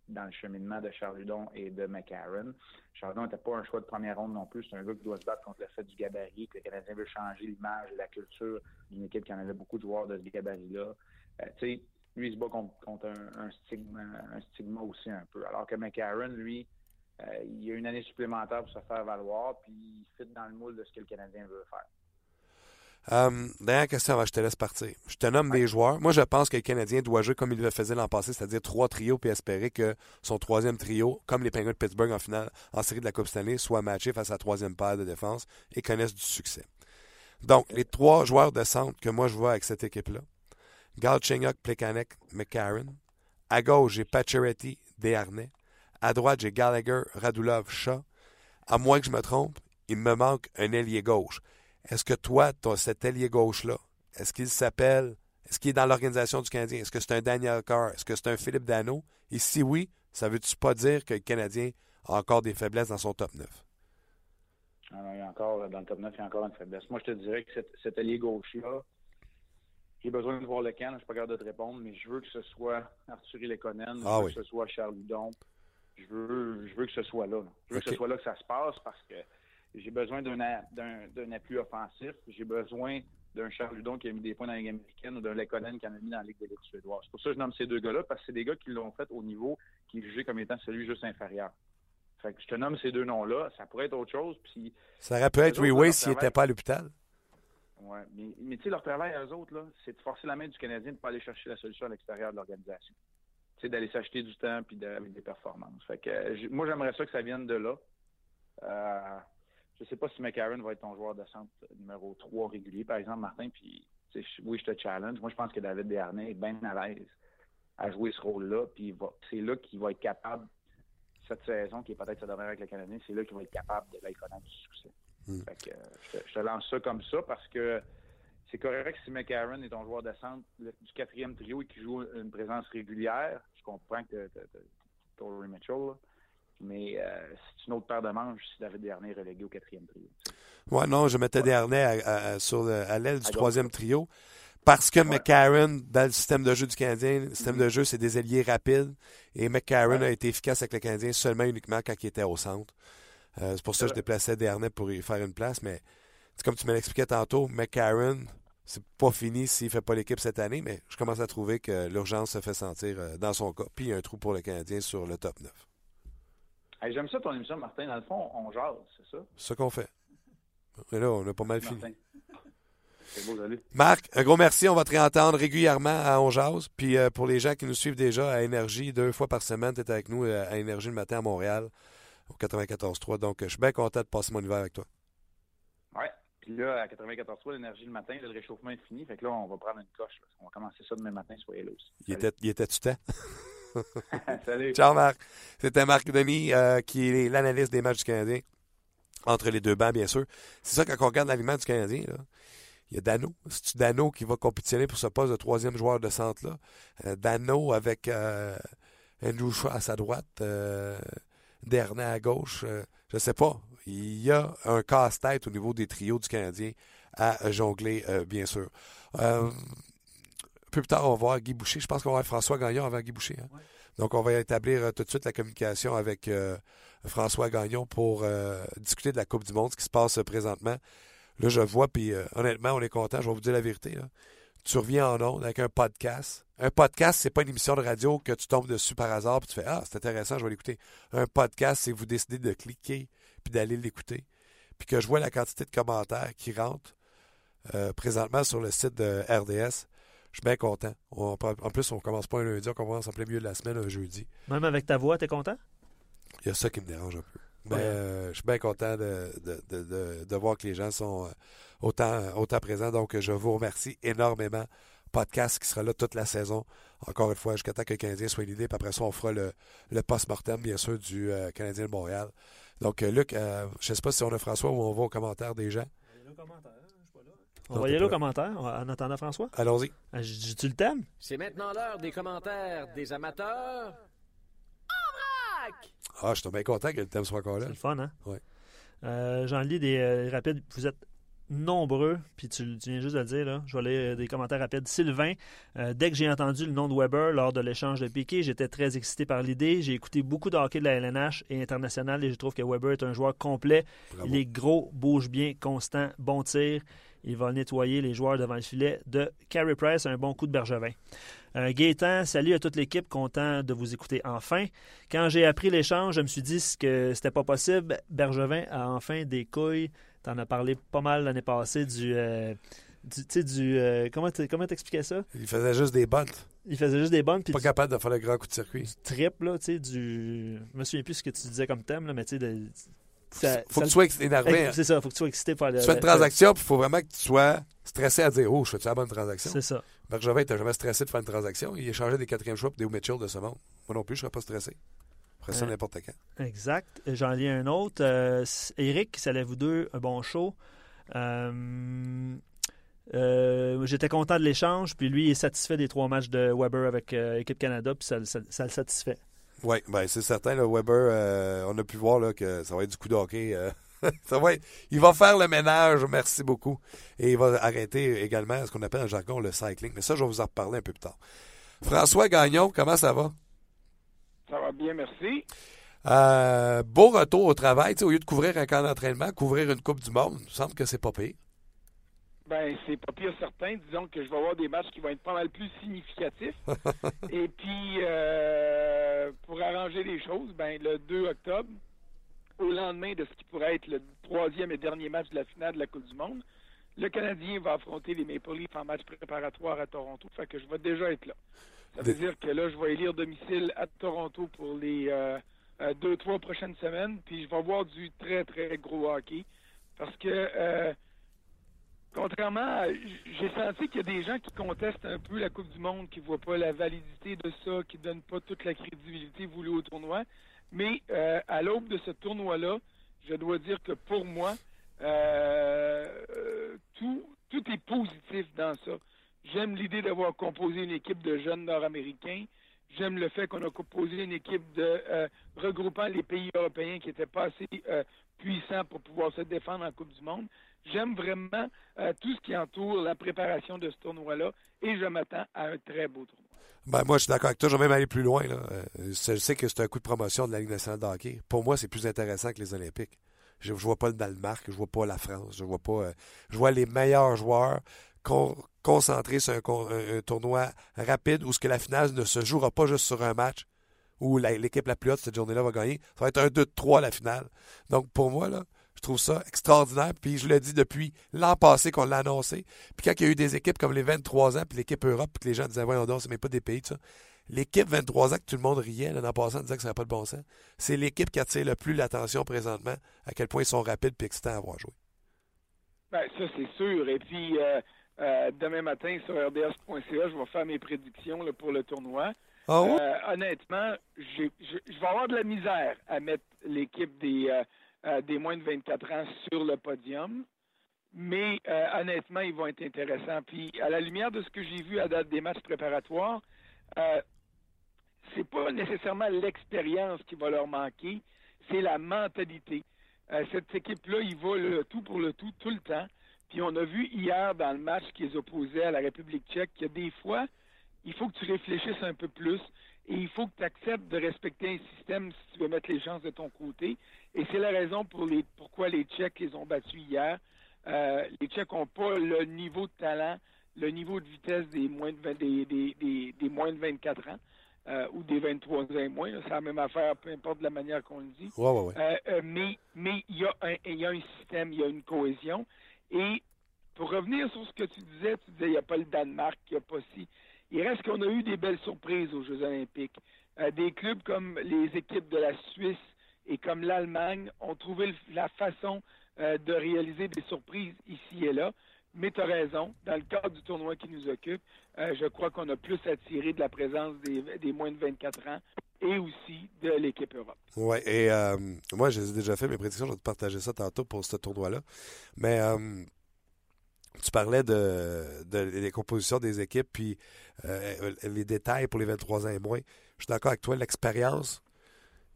dans le cheminement de Charludon et de McCarron. Charludon n'était pas un choix de première ronde non plus. C'est un gars qui doit se battre contre le fait du gabarit, que le Canadien veut changer l'image la culture d'une équipe qui en avait beaucoup de joueurs de ce gabarit-là. Euh, tu sais, lui, il se bat contre, un, stigma, un stigma aussi un peu. Alors que McCarron, lui, euh, il a une année supplémentaire pour se faire valoir, puis il fit dans le moule de ce que le Canadien veut faire. Euh, dernière question avant que je te laisse partir. Je te nomme des joueurs. Moi, je pense que le Canadien doit jouer comme il le faisait l'an passé, c'est-à-dire trois trios, puis espérer que son troisième trio, comme les Penguins de Pittsburgh en finale, en série de la Coupe Stanley, soit matché face à la troisième paire de défense et connaisse du succès. Donc, les trois joueurs de centre que moi je vois avec cette équipe-là, Galchenyuk, Plekanec, McCarron. À gauche, j'ai Pacioretty, Desharnais. À droite, j'ai Gallagher, Radulov, Shaw. À moins que je me trompe, il me manque un ailier gauche. Est-ce que toi, tu as cet ailier gauche-là? Est-ce qu'il s'appelle, est-ce qu'il est dans l'organisation du Canadien? Est-ce que c'est un Daniel Carr? Est-ce que c'est un Philippe Dano? Et si oui, ça veut-tu pas dire que le Canadien a encore des faiblesses dans son top 9? Alors, ah il y a encore, dans le top 9, il y a encore une faiblesse. Moi, je te dirais que cet, cet allié gauche-là, j'ai besoin de voir le camp, je suis pas capable de te répondre, mais je veux que ce soit Arthur Lekonen, je ah veux que ce soit Charles Ludon. Je veux, je veux que ce soit là. Je veux que ce soit là que ça se passe parce que j'ai besoin d'un appui offensif. J'ai besoin d'un Charles Ludon qui a mis des points dans la Ligue américaine ou d'un Lekonen qui en a mis dans la Ligue des Ligues suédoise. C'est pour ça que je nomme ces deux gars-là, parce que c'est des gars qui l'ont fait au niveau qui est jugé comme étant celui juste inférieur. Fait que je te nomme ces deux noms-là. Ça pourrait être autre chose. Puis, ça aurait pu être Way s'il n'était pas à l'hôpital. Oui, mais, mais tu sais, leur travail à eux autres, là, c'est de forcer la main du Canadien de ne pas aller chercher la solution à l'extérieur de l'organisation. Tu sais, d'aller s'acheter du temps puis avec des performances. Fait que, moi, j'aimerais ça que ça vienne de là. Euh, je sais pas si McCarron va être ton joueur de centre numéro 3 régulier, par exemple, Martin. Puis, oui, je te challenge. Moi, je pense que David Desharnais est bien à l'aise à jouer ce rôle-là. Puis, c'est là qu'il va être capable, cette saison, qui est peut-être sa dernière avec le Canadien, c'est là qu'il va être capable de connaître du succès. Hmm. Fait que, je, te, lance ça comme ça parce que c'est correct si McCarron est ton joueur de centre du quatrième trio et qui joue une présence régulière. Je comprends que tu Tory Mitchell, mais euh, c'est une autre paire de manches si David Dernier est relégué au quatrième trio. Ouais, non, je mettais Dernier à, sur à l'aile du troisième trio. Parce que McCarron, dans le système de jeu du Canadien, le système de mm-hmm. jeu, c'est des alliés rapides. Et McCarron a été efficace avec le Canadien seulement uniquement quand il était au centre. Euh, c'est pour ça que je déplaçais Dernier pour y faire une place. Mais comme tu me l'expliquais tantôt, McCarron, c'est pas fini s'il fait pas l'équipe cette année, mais je commence à trouver que l'urgence se fait sentir euh, dans son cas. Puis il y a un trou pour le Canadien sur le top 9. J'aime ça ton émission, Martin. Dans le fond, on jase, c'est ça? C'est ça qu'on fait. Et là, on a pas mal fini. Beau, Marc, un gros merci. On va te réentendre régulièrement à On Jase. Puis euh, pour les gens qui nous suivent déjà à Énergie, deux fois par semaine, tu es avec nous à Énergie le matin à Montréal, au 94.3. Donc, je suis bien content de passer mon hiver avec toi. Oui. Puis là, à 94.3, l'énergie le matin, le réchauffement est fini. Fait que là, on va prendre une coche. On va commencer ça demain matin, soyez là aussi. Il était, il était-tu temps? Salut. Ciao, Marc. C'était Marc Denis, euh, qui est l'analyste des matchs du Canadien. Entre les deux bancs, bien sûr. C'est ça, quand on regarde l'aliment du Canadien, il y a Dano. C'est Dano qui va compétitionner pour ce poste de troisième joueur de centre-là? Euh, Dano avec euh, Andrew Shaw à sa droite, euh, Dernier à gauche. je ne sais pas. Il y a un casse-tête au niveau des trios du Canadien à jongler, bien sûr. Peu plus tard, on va voir Guy Boucher. Je pense qu'on va voir François Gagnon avant Guy Boucher. Hein. Donc, on va établir tout de suite la communication avec François Gagnon pour discuter de la Coupe du Monde, ce qui se passe présentement. Là, je vois, puis euh, honnêtement, on est content. Je vais vous dire la vérité. tu reviens en ondes avec un podcast. Un podcast, c'est pas une émission de radio que tu tombes dessus par hasard puis tu fais Ah, c'est intéressant, je vais l'écouter. Un podcast, c'est que vous décidez de cliquer puis d'aller l'écouter. Puis que je vois la quantité de commentaires qui rentrent euh, présentement sur le site de RDS. Je suis bien content. en plus, on commence pas un lundi, on commence en plein milieu de la semaine un jeudi. Même avec ta voix, tu es content? Il y a ça qui me dérange un peu. Ben, euh, je suis bien content de, de, voir que les gens sont euh, autant, autant présents. Donc, je vous remercie énormément. Podcast qui sera là toute la saison. Encore une fois, jusqu'à temps que le Canadien soit l'idée. Puis après ça, on fera le, le post-mortem, bien sûr, du euh, Canadien de Montréal. Donc, Luc, je ne sais pas si on a François ou on va aux commentaires des gens. Aller aux commentaires en attendant François. Allons-y. Ah, tu le thème? C'est maintenant l'heure des commentaires des amateurs. Ah, je suis bien content que le thème soit encore là. C'est le fun, hein? Oui. Euh, J'en lis des euh, rapides. Vous êtes nombreux, puis tu, viens juste de le dire, là. je vais lire des commentaires rapides. Sylvain, euh, dès que j'ai entendu le nom de Weber lors de l'échange de Piquet, j'étais très excité par l'idée. J'ai écouté beaucoup de hockey de la LNH et international et je trouve que Weber est un joueur complet. Il est gros, bouge bien, constant, bon tir. Il va nettoyer les joueurs devant le filet de Carey Price, un bon coup de Bergevin. Euh, Gaétan, salut à toute l'équipe, content de vous écouter enfin. Quand j'ai appris l'échange, je me suis dit que c'était pas possible. Bergevin a enfin des couilles. Tu en as parlé pas mal l'année passée du. Euh, tu sais, du. Euh, comment t'expliquais ça? Il faisait juste des bonnes. Il faisait juste des bonnes. Pas capable de faire le grand coup de circuit. Du trip, là, tu sais, du. Je me souviens plus ce que tu disais comme thème, là, mais tu sais, de faut que tu sois énervé. Hein. C'est ça, faut que tu sois excité. Tu fais une transaction, puis il faut vraiment que tu sois stressé à dire Oh, je fais-tu la bonne transaction? C'est ça. Bergevin était jamais stressé de faire une transaction? Il échangeait des quatrièmes choix des Mitchell de ce monde. Moi non plus, je ne serais pas stressé. Après ça, n'importe quand. Exact. J'en lis un autre. Euh, Eric, ça lève vous deux un bon show. Euh, euh, j'étais content de l'échange, puis lui, il est satisfait des trois matchs de Weber avec l'équipe Canada, puis ça, ça le satisfait. Oui, ben c'est certain. Le Weber, euh, on a pu voir là, que ça va être du coup de hockey. Euh, ça va il va faire le ménage, merci beaucoup. Et il va arrêter également ce qu'on appelle en jargon le cycling. Mais ça, je vais vous en reparler un peu plus tard. François Gagnon, comment ça va? Ça va bien, merci. Euh, beau retour au travail. Au lieu de couvrir un camp d'entraînement, couvrir une Coupe du Monde, il me semble que c'est pas pire. Ben, c'est pas pire certain. Disons que je vais avoir des matchs qui vont être pas mal plus significatifs. Et puis, euh, pour arranger les choses, ben, le 2 octobre, au lendemain de ce qui pourrait être le troisième et dernier match de la finale de la Coupe du Monde, le Canadien va affronter les Maple Leafs en match préparatoire à Toronto. Fait que je vais déjà être là. Ça veut dire que là, je vais élire domicile à Toronto pour les euh, euh, deux, trois prochaines semaines. Puis je vais voir du très, très gros hockey. Parce que Contrairement J'ai senti qu'il y a des gens qui contestent un peu la Coupe du Monde, qui ne voient pas la validité de ça, qui ne donnent pas toute la crédibilité voulue au tournoi. Mais euh, à l'aube de ce tournoi-là, je dois dire que pour moi, euh, tout, tout est positif dans ça. J'aime l'idée d'avoir composé une équipe de jeunes Nord-Américains. J'aime le fait qu'on a composé une équipe de euh, regroupant les pays européens qui n'étaient pas assez puissants pour pouvoir se défendre en Coupe du Monde. J'aime vraiment euh, tout ce qui entoure la préparation de ce tournoi-là et je m'attends à un très beau tournoi. Ben, moi, je suis d'accord avec toi. Je vais même aller plus loin. Là. Euh, je sais que c'est un coup de promotion de la Ligue nationale de hockey. Pour moi, c'est plus intéressant que les Olympiques. Je ne vois pas le Danemark, je vois pas la France, je vois pas. Euh, je vois les meilleurs joueurs concentrés sur un, tournoi rapide où ce que la finale ne se jouera pas juste sur un match où l'équipe la, plus haute cette journée-là va gagner. Ça va être un 2-3 la finale. Donc pour moi, là, trouve ça extraordinaire. Puis je le dis depuis l'an passé qu'on l'a annoncé. Puis quand il y a eu des équipes comme les 23 ans, puis l'équipe Europe, puis que les gens disaient, voyons donc, c'est même pas des pays, ça. L'équipe 23 ans que tout le monde riait l'an passé en disant que ça n'avait pas de bon sens, c'est l'équipe qui attire le plus l'attention présentement, à quel point ils sont rapides et excitants à avoir joué. Ben, ça, c'est sûr. Et puis, euh, euh, demain matin, sur rds.ca, je vais faire mes prédictions pour le tournoi. Ah euh, honnêtement, je vais avoir de la misère à mettre l'équipe des, euh, des moins de 24 ans sur le podium. Mais euh, honnêtement, ils vont être intéressants. Puis à la lumière de ce que j'ai vu à date des matchs préparatoires, euh, c'est pas nécessairement l'expérience qui va leur manquer, c'est la mentalité. Euh, cette équipe-là, il va le tout pour le tout tout le temps. Puis on a vu hier dans le match qu'ils opposaient à la République tchèque a des fois, il faut que tu réfléchisses un peu plus et il faut que tu acceptes de respecter un système si tu veux mettre les chances de ton côté. Et c'est la raison pour les, pourquoi les Tchèques les ont battus hier. Euh, les Tchèques n'ont pas le niveau de talent le niveau de vitesse des moins de, 20 des, des, des, des moins de 24 ans. euh, ou des 23 ans et moins, c'est la même affaire, peu importe la manière qu'on le dit. Ouais, ouais, ouais. Euh, mais mais il y, a un- il y a un système, il y a une cohésion. Et pour revenir sur ce que tu disais, tu disais il n'y a pas le Danemark, il n'y a pas si. Il reste qu'on a eu des belles surprises aux Jeux olympiques. Euh, des clubs comme les équipes de la Suisse et comme l'Allemagne ont trouvé la façon euh, de réaliser des surprises ici et là. Mais tu as raison, dans le cadre du tournoi qui nous occupe, euh, je crois qu'on a plus attiré de la présence des, moins de 24 ans et aussi de l'équipe Europe. Ouais, et euh, moi, j'ai déjà fait mes prédictions. Je vais te partager ça tantôt pour ce tournoi-là. Mais tu parlais de, de les compositions des équipes, puis euh, les détails pour les 23 ans et moins. Je suis d'accord avec toi. L'expérience,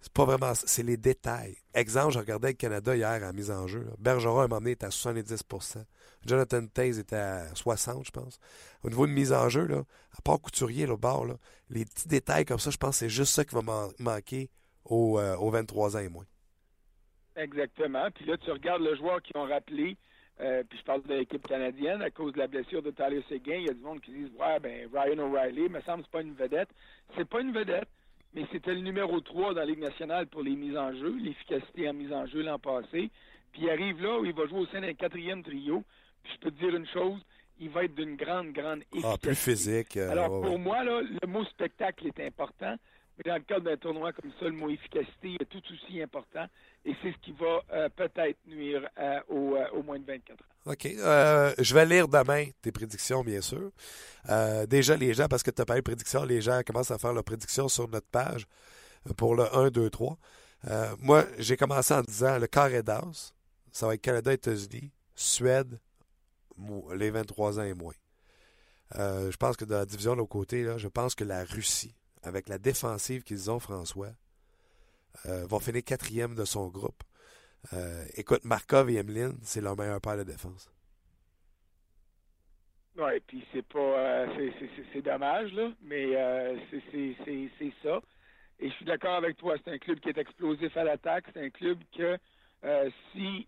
c'est pas vraiment c'est les détails. Exemple, je regardais le Canada hier à la mise en jeu. Bergeron, à un moment donné, était à 70% Jonathan Taze était à 60 je pense. Au niveau de mise en jeu, là, à part Couturier, là, au bord, là, les petits détails comme ça, je pense que c'est juste ça qui va man- manquer aux, euh, aux 23 ans et moins. Exactement. Puis là, tu regardes le joueur qui ont rappelé, euh, puis je parle de l'équipe canadienne, à cause de la blessure de Tyler Seguin, il y a du monde qui disent Ouais, ben Ryan O'Reilly, me semble que c'est pas une vedette. C'est pas une vedette, mais c'était le numéro 3 dans la Ligue nationale pour les mises en jeu, l'efficacité en mise en jeu l'an passé. Puis il arrive là où il va jouer au sein d'un quatrième trio. Puis je peux te dire une chose, il va être d'une grande, grande efficacité. Ah, plus physique. euh, Alors, ouais, pour ouais. moi, là, le mot spectacle est important, mais dans le cadre d'un tournoi comme ça, le mot efficacité est tout aussi important, et c'est ce qui va euh, peut-être nuire euh, euh, aux moins de 24 ans. OK. Je vais lire demain tes prédictions, bien sûr. Déjà, les gens, parce que tu as parlé de prédictions, les gens commencent à faire leurs prédictions sur notre page pour le 1, 2, 3. Euh, moi, j'ai commencé en disant le carré d'as, ça va être Canada, États-Unis, Suède, les 23 ans et moins. Je pense que dans la division de l'autre côté, là, je pense que la Russie, avec la défensive qu'ils ont, François, euh, va finir quatrième de son groupe. Euh, écoute, Markov et Emeline, c'est leur meilleur paire de défense. Oui, puis c'est pas euh, c'est- dommage, là, mais c'est- ça. Et je suis d'accord avec toi, c'est un club qui est explosif à l'attaque, c'est un club que si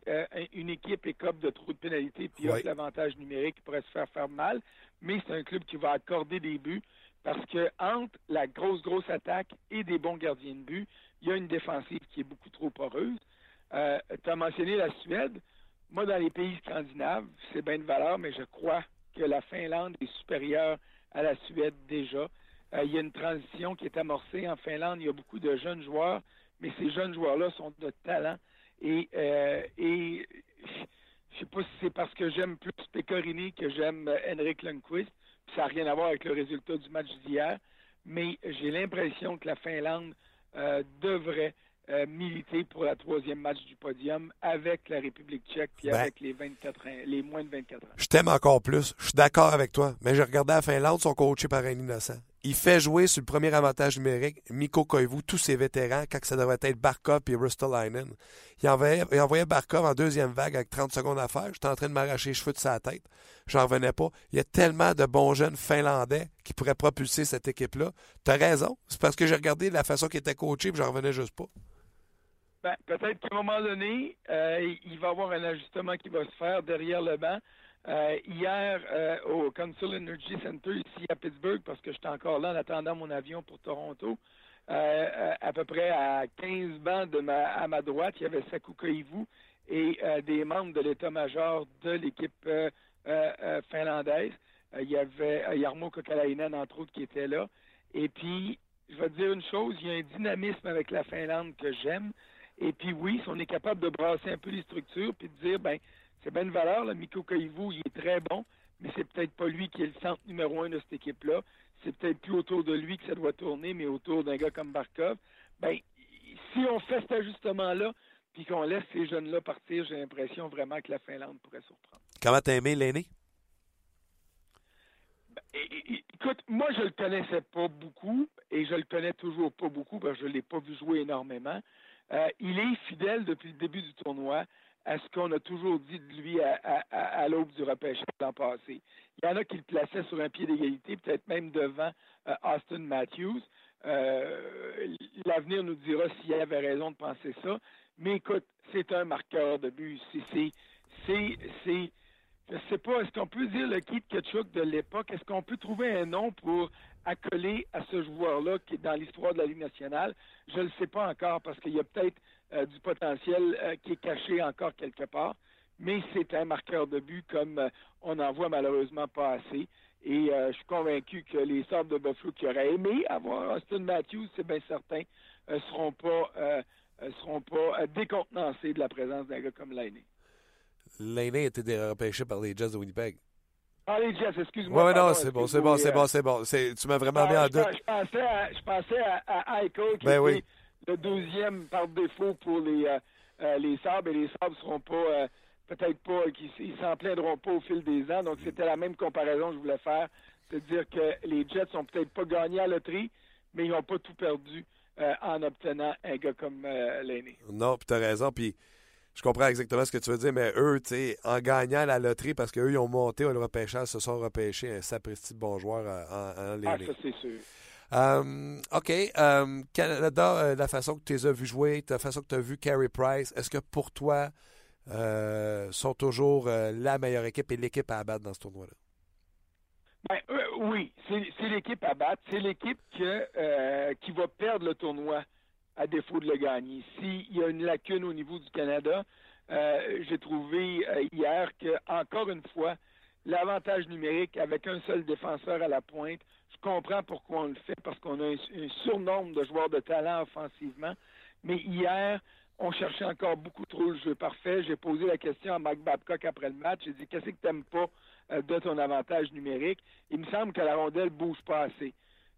une équipe écope de trop de pénalités puis Ouais. a l'avantage numérique, il pourrait se faire faire mal, mais c'est un club qui va accorder des buts parce que entre la grosse, grosse attaque et des bons gardiens de but, il y a une défensive qui est beaucoup trop poreuse. Euh, tu as mentionné la Suède. Moi, dans les pays scandinaves, c'est bien de valeur, mais je crois que la Finlande est supérieure à la Suède déjà. Euh, il y a une transition qui est amorcée en Finlande. Il y a beaucoup de jeunes joueurs, mais ces jeunes joueurs-là sont de talent. Et, euh, et je sais pas si c'est parce que j'aime plus Pecorini que j'aime euh, Henrik Lundqvist. Ça n'a rien à voir avec le résultat du match d'hier. Mais j'ai l'impression que la Finlande euh, devrait euh, militer pour la troisième match du podium avec la République tchèque puis Ben. avec les 24 ans- les moins de 24 ans. Je t'aime encore plus. Je suis d'accord avec toi. Mais j'ai regardé la Finlande, sont coachés par un innocent. Il fait jouer sur le premier avantage numérique Mikko Koivu, tous ses vétérans, quand ça devrait être Barkov et Ristolainen. Il envoyait, il envoyait Barkov en deuxième vague avec 30 secondes à faire. J'étais en train de m'arracher les cheveux de sa tête. J'en revenais pas. Il y a tellement de bons jeunes finlandais qui pourraient propulser cette équipe-là. T'as raison. C'est parce que j'ai regardé la façon qu'il était coaché et j'en revenais juste pas. Ben, peut-être qu'à un moment donné, euh, il va y avoir un ajustement qui va se faire derrière le banc. Euh, hier, euh, au Council Energy Center, ici à Pittsburgh, parce que j'étais encore là en attendant mon avion pour Toronto, euh, à peu près à 15 bancs de ma, à ma droite, il y avait Saku Koivu et des membres de l'état-major de l'équipe finlandaise. Il y avait Jarmo Kokalainen, entre autres, qui était là. Et puis, je vais te dire une chose, il y a un dynamisme avec la Finlande que j'aime. Et puis oui, si on est capable de brasser un peu les structures, puis de dire, ben, c'est bien une valeur, le Mikko Koivu, il est très bon, mais c'est peut-être pas lui qui est le centre numéro un de cette équipe-là. C'est peut-être plus autour de lui que ça doit tourner, mais autour d'un gars comme Barkov. Ben, si on fait cet ajustement-là, puis qu'on laisse ces jeunes-là partir, j'ai l'impression vraiment que la Finlande pourrait surprendre. Comment t'as aimé l'aîné? Et- Écoute, moi, je le connaissais pas beaucoup et je le connais toujours pas beaucoup parce que je l'ai pas vu jouer énormément. Euh, il est fidèle depuis le début du tournoi à ce qu'on a toujours dit de lui à, l'aube du repêchage l'an passé. Il y en a qui le plaçaient sur un pied d'égalité, peut-être même devant euh, Austin Matthews. Euh, L'avenir nous dira s'il avait raison de penser ça. Mais écoute, c'est un marqueur de but. C'est- c'est- c'est- je ne sais pas, est-ce qu'on peut dire le Keith Ketchuk de l'époque? Est-ce qu'on peut trouver un nom pour accoler à ce joueur-là qui est dans l'histoire de la Ligue nationale? Je ne le sais pas encore parce qu'il y a peut-être euh, du potentiel euh, qui est caché encore quelque part. Mais c'est un marqueur de but comme euh, on n'en voit malheureusement pas assez. Et je suis convaincu que les sortes de Buffalo qui auraient aimé avoir Austin Matthews, c'est bien certain, ne seront pas, seront pas décontenancés de la présence d'un gars comme Lainé. Lainé a été repêché par les Jets de Winnipeg. Ah, les Jets, excuse-moi. Oui, non, c'est bon, c'est bon, c'est bon, c'est bon. Tu m'as vraiment mis en doute. Je pensais à, je pensais à, qui ben était le deuxième par défaut pour les, euh, euh, les Sabres, et les Sabres ne seront pas, euh, peut-être pas, ils s'en plaindront pas au fil des ans. Donc, c'était la même comparaison que je voulais faire. C'est-à-dire que les Jets n'ont peut-être pas gagné à la loterie, mais ils n'ont pas tout perdu en obtenant un gars comme l'aîné. Non, puis tu as raison. Puis je comprends exactement ce que tu veux dire, mais eux, tu sais, en gagnant la loterie, parce qu'eux, ils ont monté au repêchage, se sont repêchés un sapristi de bon joueur en, en, Ah, ça, c'est sûr. Euh, OK. Euh, Canada, euh, la façon que tu les as vus jouer, la façon que tu as vu Carey Price, est-ce que pour toi, sont toujours la meilleure équipe et l'équipe à abattre dans ce tournoi-là? Ben, oui, c'est l'équipe à battre. C'est l'équipe qui va perdre le tournoi à défaut de le gagner. S'il y a une lacune au niveau du Canada, j'ai trouvé hier que, encore une fois, l'avantage numérique avec un seul défenseur à la pointe, je comprends pourquoi on le fait, parce qu'on a un, surnombre de joueurs de talent offensivement. Mais hier, on cherchait encore beaucoup trop le jeu parfait. J'ai posé la question à Mike Babcock après le match. J'ai dit Qu'est-ce que tu n'aimes pas euh, de ton avantage numérique? Il me semble que la rondelle bouge pas assez.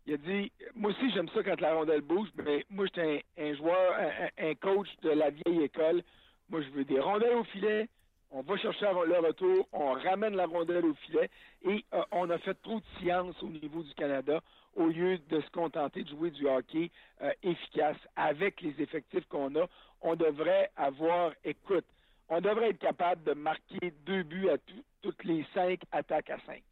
Il a dit Moi aussi, j'aime ça quand la rondelle bouge, mais moi, j'étais un, joueur, un, coach de la vieille école. Moi, je veux des rondelles au filet. On va chercher le retour, on ramène la rondelle au filet et euh, on a fait trop de science au niveau du Canada au lieu de se contenter de jouer du hockey euh, efficace avec les effectifs qu'on a. On devrait avoir, écoute, on devrait être capable de marquer deux buts à toutes les cinq attaques à cinq.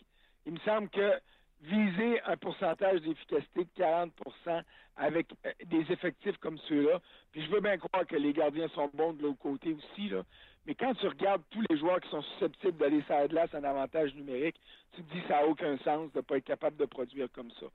Il me semble que viser un pourcentage d'efficacité de 40% avec euh, des effectifs comme ceux-là. Puis je veux bien croire que les gardiens sont bons de l'autre côté aussi, là. Mais quand tu regardes tous les joueurs qui sont susceptibles d'aller sur la glace en avantage numérique, tu te dis ça n'a aucun sens de ne pas être capable de produire comme ça.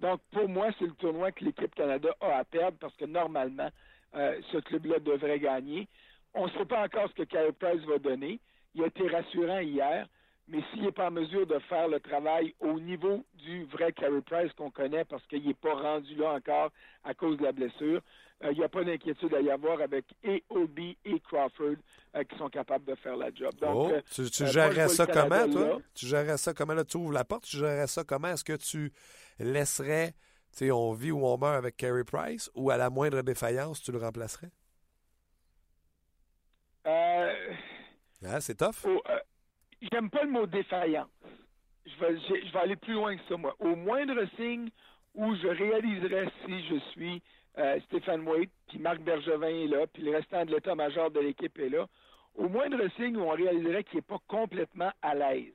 Donc, pour moi, c'est le tournoi que l'équipe Canada a à perdre parce que normalement, euh, ce club-là devrait gagner. On ne sait pas encore ce que Kyle Price va donner. Il a été rassurant hier mais s'il n'est pas en mesure de faire le travail au niveau du vrai Carey Price qu'on connaît parce qu'il n'est pas rendu là encore à cause de la blessure, euh, il n'y a pas d'inquiétude à y avoir avec et Obi et Crawford euh, qui sont capables de faire la job. Donc, oh, euh, tu, tu gérerais ça comment, toi? Tu gérerais ça comment? Là, tu ouvres la porte, tu gérerais ça comment? Est-ce que tu laisserais, tu sais, on vit ou on meurt avec Carey Price ou à la moindre défaillance, tu le remplacerais? Ah, c'est tough? J'aime pas le mot défaillance. Je vais, aller plus loin que ça, moi. Au moindre signe où je réaliserai si je suis euh, Stéphane Waite, puis Marc Bergevin est là, puis le restant de l'état-major de l'équipe est là, au moindre signe où on réaliserait qu'il n'est pas complètement à l'aise.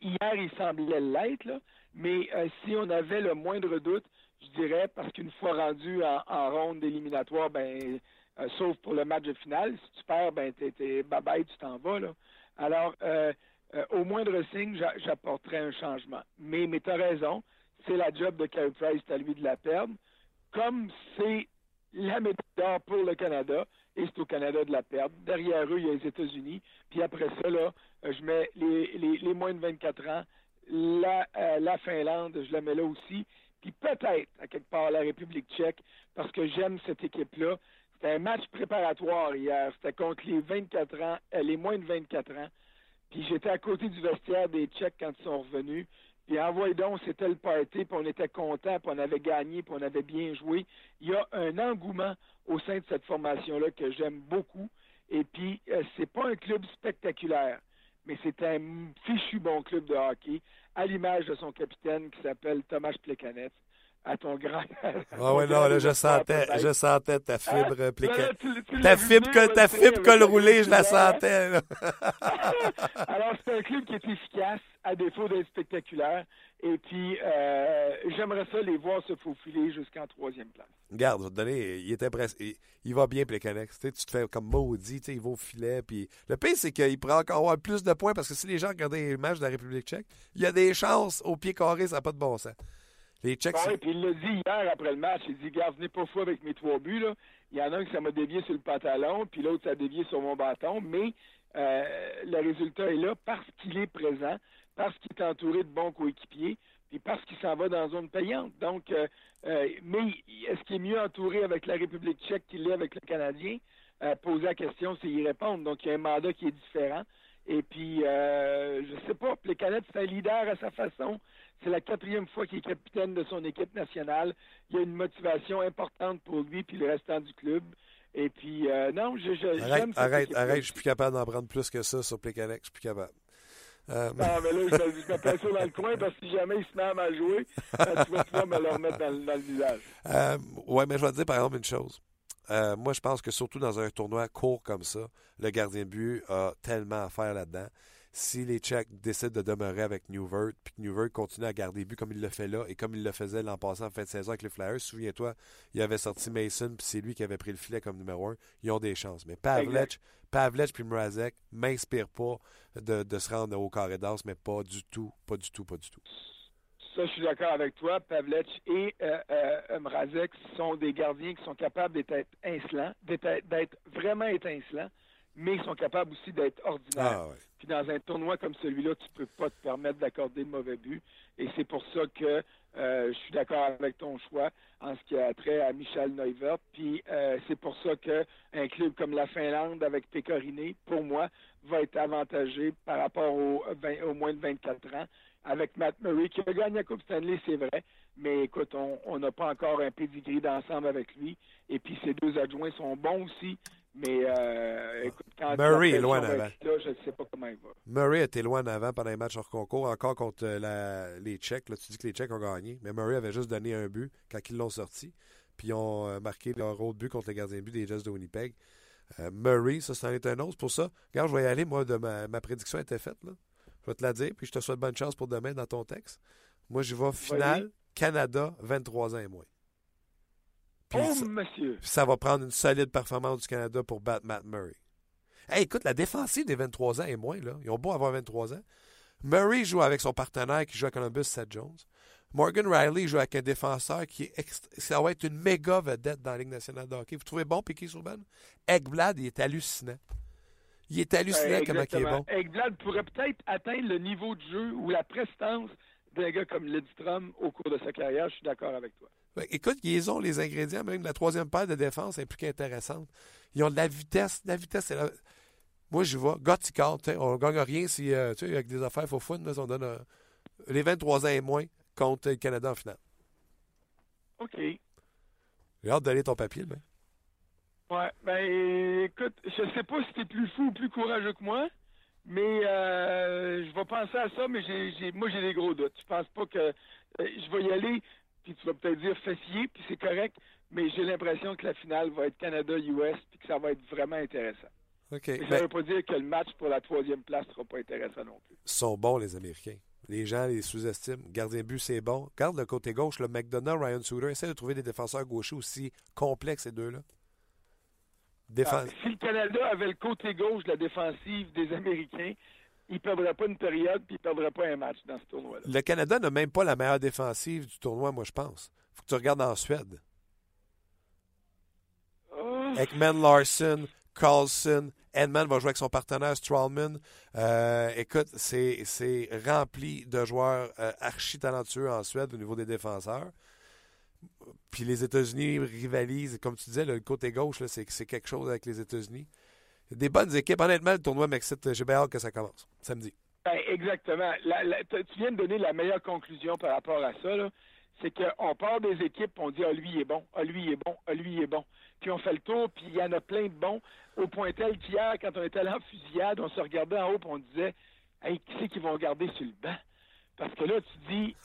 Hier, il semblait l'être, là, mais euh, si on avait le moindre doute, je dirais, parce qu'une fois rendu en, ronde éliminatoire, ben, euh, sauf pour le match de finale, si tu perds, ben, t'es, bye-bye, tu t'en vas, là. Alors, euh, euh, au moindre signe, j'apporterai un changement. Mais, mais tu as raison, c'est la job de Carey Price, c'est à lui de la perdre. Comme c'est la médaille d'or pour le Canada, et c'est au Canada de la perdre. Derrière eux, il y a les États-Unis. Puis après ça, euh, je mets les, moins de 24 ans, la, la Finlande, je la mets là aussi. Puis peut-être, à quelque part, la République tchèque, parce que j'aime cette équipe-là. C'était un match préparatoire hier. C'était contre les 24 ans, euh, les moins de 24 ans. Puis j'étais à côté du vestiaire des Tchèques quand ils sont revenus. Puis envoyez donc, c'était le party, puis on était content, puis on avait gagné, puis on avait bien joué. Il y a un engouement au sein de cette formation-là que j'aime beaucoup. Et puis, euh, c'est pas un club spectaculaire, mais c'est un fichu bon club de hockey à l'image de son capitaine qui s'appelle Thomas Plekanec. À ton grand. Ah ouais, non, là, je sentais, je sentais ta fibre Plekanec. là, tu- tu Ta vu fibre, je ta fibre col roulé, je la sentais. là. Alors, c'est un club qui est efficace, à défaut d'être spectaculaire. Et puis, euh, j'aimerais ça les voir se faufiler jusqu'en troisième place. Regarde, je vais te donner, il est impress- il, il va bien, Plekanec. Tu sais, tu te fais comme maudit, il va au filet. Puis... Le pire, c'est qu'il pourrait encore avoir plus de points parce que si les gens regardaient les matchs de la République tchèque, il y a des chances au pied carré, ça n'a pas de bon sens. Les c'est- et puis il l'a dit hier après le match. Il dit, gars, venez pas fou avec mes trois buts. Là. Il y en a un qui ça m'a dévié sur le pantalon, puis l'autre, ça a dévié sur mon bâton. Mais euh, le résultat est là parce qu'il est présent, parce qu'il est entouré de bons coéquipiers, puis parce qu'il s'en va dans zone payante. Donc, euh, euh, mais est-ce qu'il est mieux entouré avec la République tchèque qu'il est avec le Canadien? Poser la question, c'est y répondre. Donc, il y a un mandat qui est différent. Et puis, je sais pas, Plekanec, c'est un leader à sa façon. C'est la quatrième fois qu'il est capitaine de son équipe nationale. Il y a une motivation importante pour lui puis le restant du club. Et puis, euh, non, je, je, Arrête, arrête, arrête, je suis plus capable d'en prendre plus que ça sur Plekanec, je suis plus capable. Euh, Ah, mais là, je me, je me place ça dans le coin parce que si jamais il se met à mal jouer, euh, tu vas pouvoir me le remettre dans, le- dans le visage. Euh, ouais, mais je vais te dire par exemple une chose. Euh, moi, je pense que surtout dans un tournoi court comme ça, le gardien de but a tellement à faire là-dedans. Si les Tchèques décident de demeurer avec Newvert, puis que Newvert continue à garder but comme il le fait là et comme il le faisait l'an passé en fin de saison avec les Flyers, souviens-toi, il avait sorti Mason, puis c'est lui qui avait pris le filet comme numéro un. Ils ont des chances. Mais Pavlech, Pavlech puis Mrazek m'inspirent pas de, de se rendre au carré d'as, mais pas du tout, pas du tout, pas du tout. Ça, je suis d'accord avec toi. Pavlec et euh, euh, Mrazek sont des gardiens qui sont capables d'être insolents, d'être d'être vraiment étincelants, mais ils sont capables aussi d'être ordinaires. Ah ouais. Puis dans un tournoi comme celui-là, tu peux pas te permettre d'accorder de mauvais buts. Et c'est pour ça que euh, je suis d'accord avec ton choix en ce qui a trait à Michel Neuvert. Puis euh, c'est pour ça que un club comme la Finlande avec Pecorine, pour moi, va être avantagé par rapport aux, 20 aux moins de 24 ans avec Matt Murray, qui a gagné la Coupe Stanley, c'est vrai. Mais écoute, on n'a pas encore un pedigree d'ensemble avec lui. Et puis ses deux adjoints sont bons aussi. Mais euh, écoute, quand Murray est loin pression en va être Là, je ne sais pas comment il va. Murray était loin en avant pendant les matchs hors concours, encore contre euh, la- les Tchèques. Là, tu dis que les Tchèques ont gagné, mais Murray avait juste donné un but quand ils l'ont sorti. Puis ils ont euh, marqué leur autre but contre le gardien de but des Jets de Winnipeg. Euh, Murray, ça, c'en est un autre. Pour ça, regarde, je vais y aller. Moi, de ma, ma prédiction était faite. Là. Je vais te la dire, puis je te souhaite bonne chance pour demain dans ton texte. Moi, je vais finale, Canada, 23 ans et moins. Puis Oh, ça- monsieur! ça va prendre une solide performance du Canada pour battre Matt Murray. Hey, écoute, la défensive des 23 ans est moins, là. Ils ont beau avoir 23 ans. Murray joue avec son partenaire qui joue à Columbus, Seth Jones. Morgan Riley joue avec un défenseur qui est ext- ça va être une méga vedette dans la Ligue nationale de hockey. Vous trouvez bon Piquet Souban? Ekblad, il est hallucinant. Il est hallucinant Ouais, comment il est bon. Ekblad pourrait peut-être atteindre le niveau de jeu ou la prestance d'un gars comme Lidstrom au cours de sa carrière. Je suis d'accord avec toi. Ouais, Écoute, ils ont les ingrédients, même la troisième paire de défense est plus qu'intéressante. Ils ont de la vitesse. La vitesse, c'est la... Moi, je vois. Sais, on ne gagne rien si, euh, tu sais, avec des affaires faux fun, on donne euh, les 23 ans et moins contre le Canada en finale. OK. J'ai hâte d'aller ton papier, mais. Ouais, ben écoute, je sais pas si t'es plus fou ou plus courageux que moi, mais euh, je vais penser à ça, mais j'ai, moi j'ai des gros doutes. Je pense pas que euh, je vais y aller, puis tu vas peut-être dire fessier, puis c'est correct, mais j'ai l'impression que la finale va être Canada-US, puis que ça va être vraiment intéressant. OK. Mais ça Ben, veut pas dire que le match pour la troisième place sera pas intéressant non plus. ils sont bons, les Américains. Les gens les sous-estiment. Gardien but, c'est bon. Garde le côté gauche, le McDonough, Ryan Suter. Essaie de trouver des défenseurs gauchers aussi complexes, ces deux-là. Défense. Ah, si le Canada avait le côté gauche de la défensive des Américains, il perdrait pas une période, puis il perdrait pas un match dans ce tournoi-là. Le Canada n'a même pas la meilleure défensive du tournoi, moi, je pense. faut que tu regardes en Suède. Oh, Ekman Larson, Carlson, Edman va jouer avec son partenaire Strawman. Euh, écoute, c'est rempli de joueurs euh, archi talentueux en Suède au niveau des défenseurs. Puis les États-Unis rivalisent, comme tu disais, le côté gauche, c'est quelque chose avec les États-Unis. Des bonnes équipes. Honnêtement, le tournoi m'excite. J'ai bien hâte que ça commence samedi. Ben, exactement. Tu viens de donner la meilleure conclusion par rapport à ça. C'est qu'on part des équipes, on dit ah lui il est bon, ah lui il est bon, ah lui il est bon. Puis on fait le tour, puis il y en a plein de bons. Au point tel qu'hier, quand on était allé en fusillade, on se regardait en haut, puis on disait Hey, qui c'est qu'ils vont garder sur le banc? Parce que là, tu dis,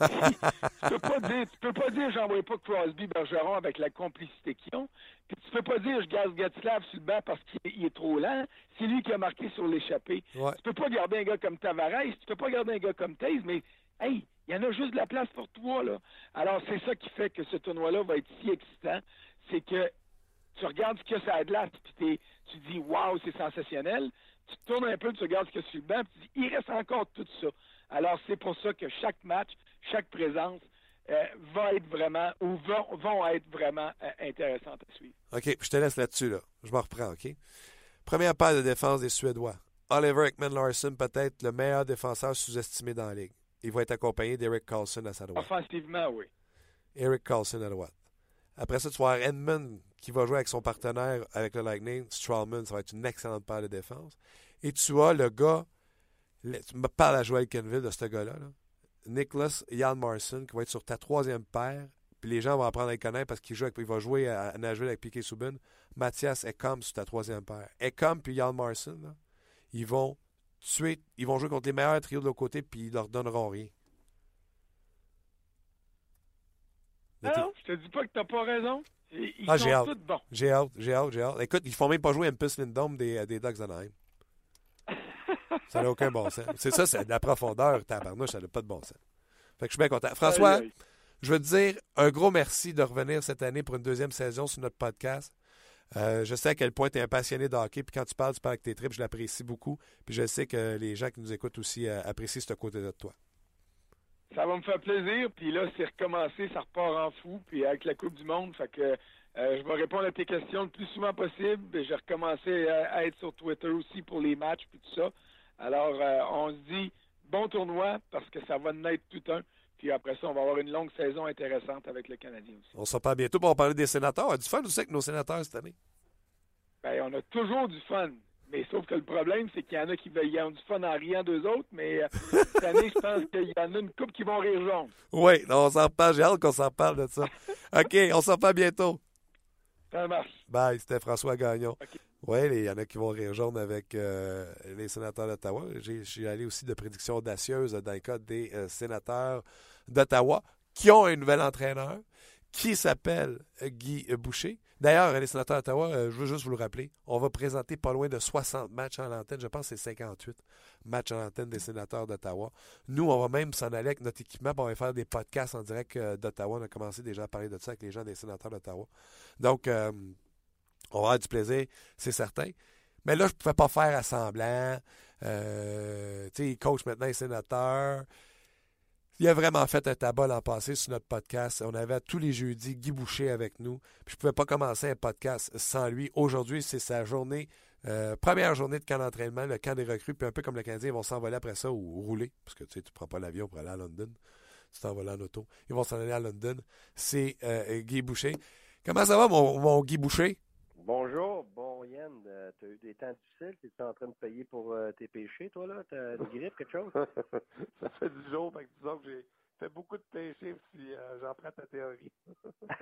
tu peux pas dire, tu peux pas dire, j'envoie pas Crosby Bergeron avec la complicité qu'ils ont. Puis tu peux pas dire, je gaze Gatslav sur le banc parce qu'il est trop lent. C'est lui qui a marqué sur l'échappée. Ouais. Tu peux pas garder un gars comme Tavares, tu peux pas garder un gars comme Taze, mais hey, il y en a juste de la place pour toi, là. Alors, c'est ça qui fait que ce tournoi-là va être si excitant. C'est que tu regardes ce qu'il y a sur la glace, puis tu dis, waouh, c'est sensationnel. Tu te tournes un peu, tu regardes ce qu'il y a sur le banc, puis tu dis, il reste encore tout ça. Alors, c'est pour ça que chaque match, chaque présence euh, va être vraiment, ou vont, vont être vraiment euh, intéressantes à suivre. OK, je te laisse là-dessus, là. Je m'en reprends, OK? Première paire de défense des Suédois. Oliver Ekman Larson, peut-être le meilleur défenseur sous-estimé dans la ligue. Il va être accompagné d'Eric Carlson à sa droite. Offensivement, oui. Eric Carlson à droite. Après ça, tu vas avoir Edmund qui va jouer avec son partenaire avec le Lightning, Strawman. Ça va être une excellente paire de défense. Et tu as le gars, tu me parles à Joel Kenville de ce gars-là, là. Nicholas Jan Marson, qui va être sur ta troisième paire. Puis les gens vont apprendre à le connaître parce qu'il joue avec- il va jouer à, à Nashville avec Piquet Subban. Mathias Ekholm sur ta troisième paire. Ekholm puis Jan Marson, là, ils vont tuer, ils vont jouer contre les meilleurs trios de l'autre côté puis ils leur donneront rien. Non, non, je te dis pas que t'as pas raison. Ils Ah, sont j'ai hâte. tous bons. J'ai hâte, j'ai hâte, j'ai hâte. Écoute, ils font même pas jouer Empus Lindom des, des Ducks d'Anaheim. Ça n'a aucun bon sens. C'est ça, c'est de la profondeur, tabarnouche, ça n'a pas de bon sens. Fait que je suis bien content. François, je veux te dire un gros merci de revenir cette année pour une deuxième saison sur notre podcast. Euh, je sais à quel point tu es un passionné de hockey, puis quand tu parles, tu parles avec tes tripes, je l'apprécie beaucoup. Puis je sais que les gens qui nous écoutent aussi euh, apprécient ce côté de toi. Ça va me faire plaisir. Puis là, c'est recommencé, ça repart en fou. Puis avec la Coupe du Monde, fait que euh, je vais répondre à tes questions le plus souvent possible. J'ai recommencé à, à être sur Twitter aussi pour les matchs puis tout ça. Alors, euh, on se dit bon tournoi parce que ça va naître tout un. Puis après ça, on va avoir une longue saison intéressante avec le Canadien aussi. On se reparle bientôt pour parler des sénateurs. On a du fun aussi avec nos sénateurs cette année. Ben, on a toujours du fun. Mais sauf que le problème, c'est qu'il y en a qui veulent y avoir du fun en riant d'eux autres. Mais euh, cette année, je pense qu'il y en a une couple qui vont rire jaune. Oui, on s'en reparle. J'ai hâte qu'on s'en parle de ça. OK, on s'en reparle bientôt. Ça marche. Bye, c'était François Gagnon. OK. Oui, il y en a qui vont rire avec euh, les sénateurs d'Ottawa. Je suis allé aussi de prédictions audacieuses dans le cas des euh, sénateurs d'Ottawa qui ont un nouvel entraîneur qui s'appelle Guy Boucher. D'ailleurs, les sénateurs d'Ottawa, euh, je veux juste vous le rappeler, on va présenter pas loin de 60 matchs en antenne. Je pense que c'est 58 matchs en antenne des sénateurs d'Ottawa. Nous, on va même s'en aller avec notre équipement, puis on va faire des podcasts en direct d'Ottawa. On a commencé déjà à parler de ça avec les gens des sénateurs d'Ottawa. Donc, on va avoir du plaisir, c'est certain. Mais là, je ne pouvais pas faire à semblant. Euh, tu sais, il coach maintenant les sénateurs. Il a vraiment fait un tabac l'an passé sur notre podcast. On avait tous les jeudis Guy Boucher avec nous. Puis je ne pouvais pas commencer un podcast sans lui. Aujourd'hui, c'est sa journée, euh, première journée de camp d'entraînement, le camp des recrues. Puis un peu comme le Canadien, ils vont s'envoler après ça ou, ou rouler. Parce que tu sais, tu prends pas l'avion pour aller à London. Tu t'envoles en auto. Ils vont s'en aller à London. C'est euh, Guy Boucher. Comment ça va, mon, mon Guy Boucher? Bonjour, bon Yann, euh, t'as eu des temps difficiles, t'es en train de payer pour euh, tes péchés, toi là? T'as une grippe, quelque chose? ça fait 10 jours, fait que disons que j'ai fait beaucoup de péchés, si euh, j'en prends ta théorie.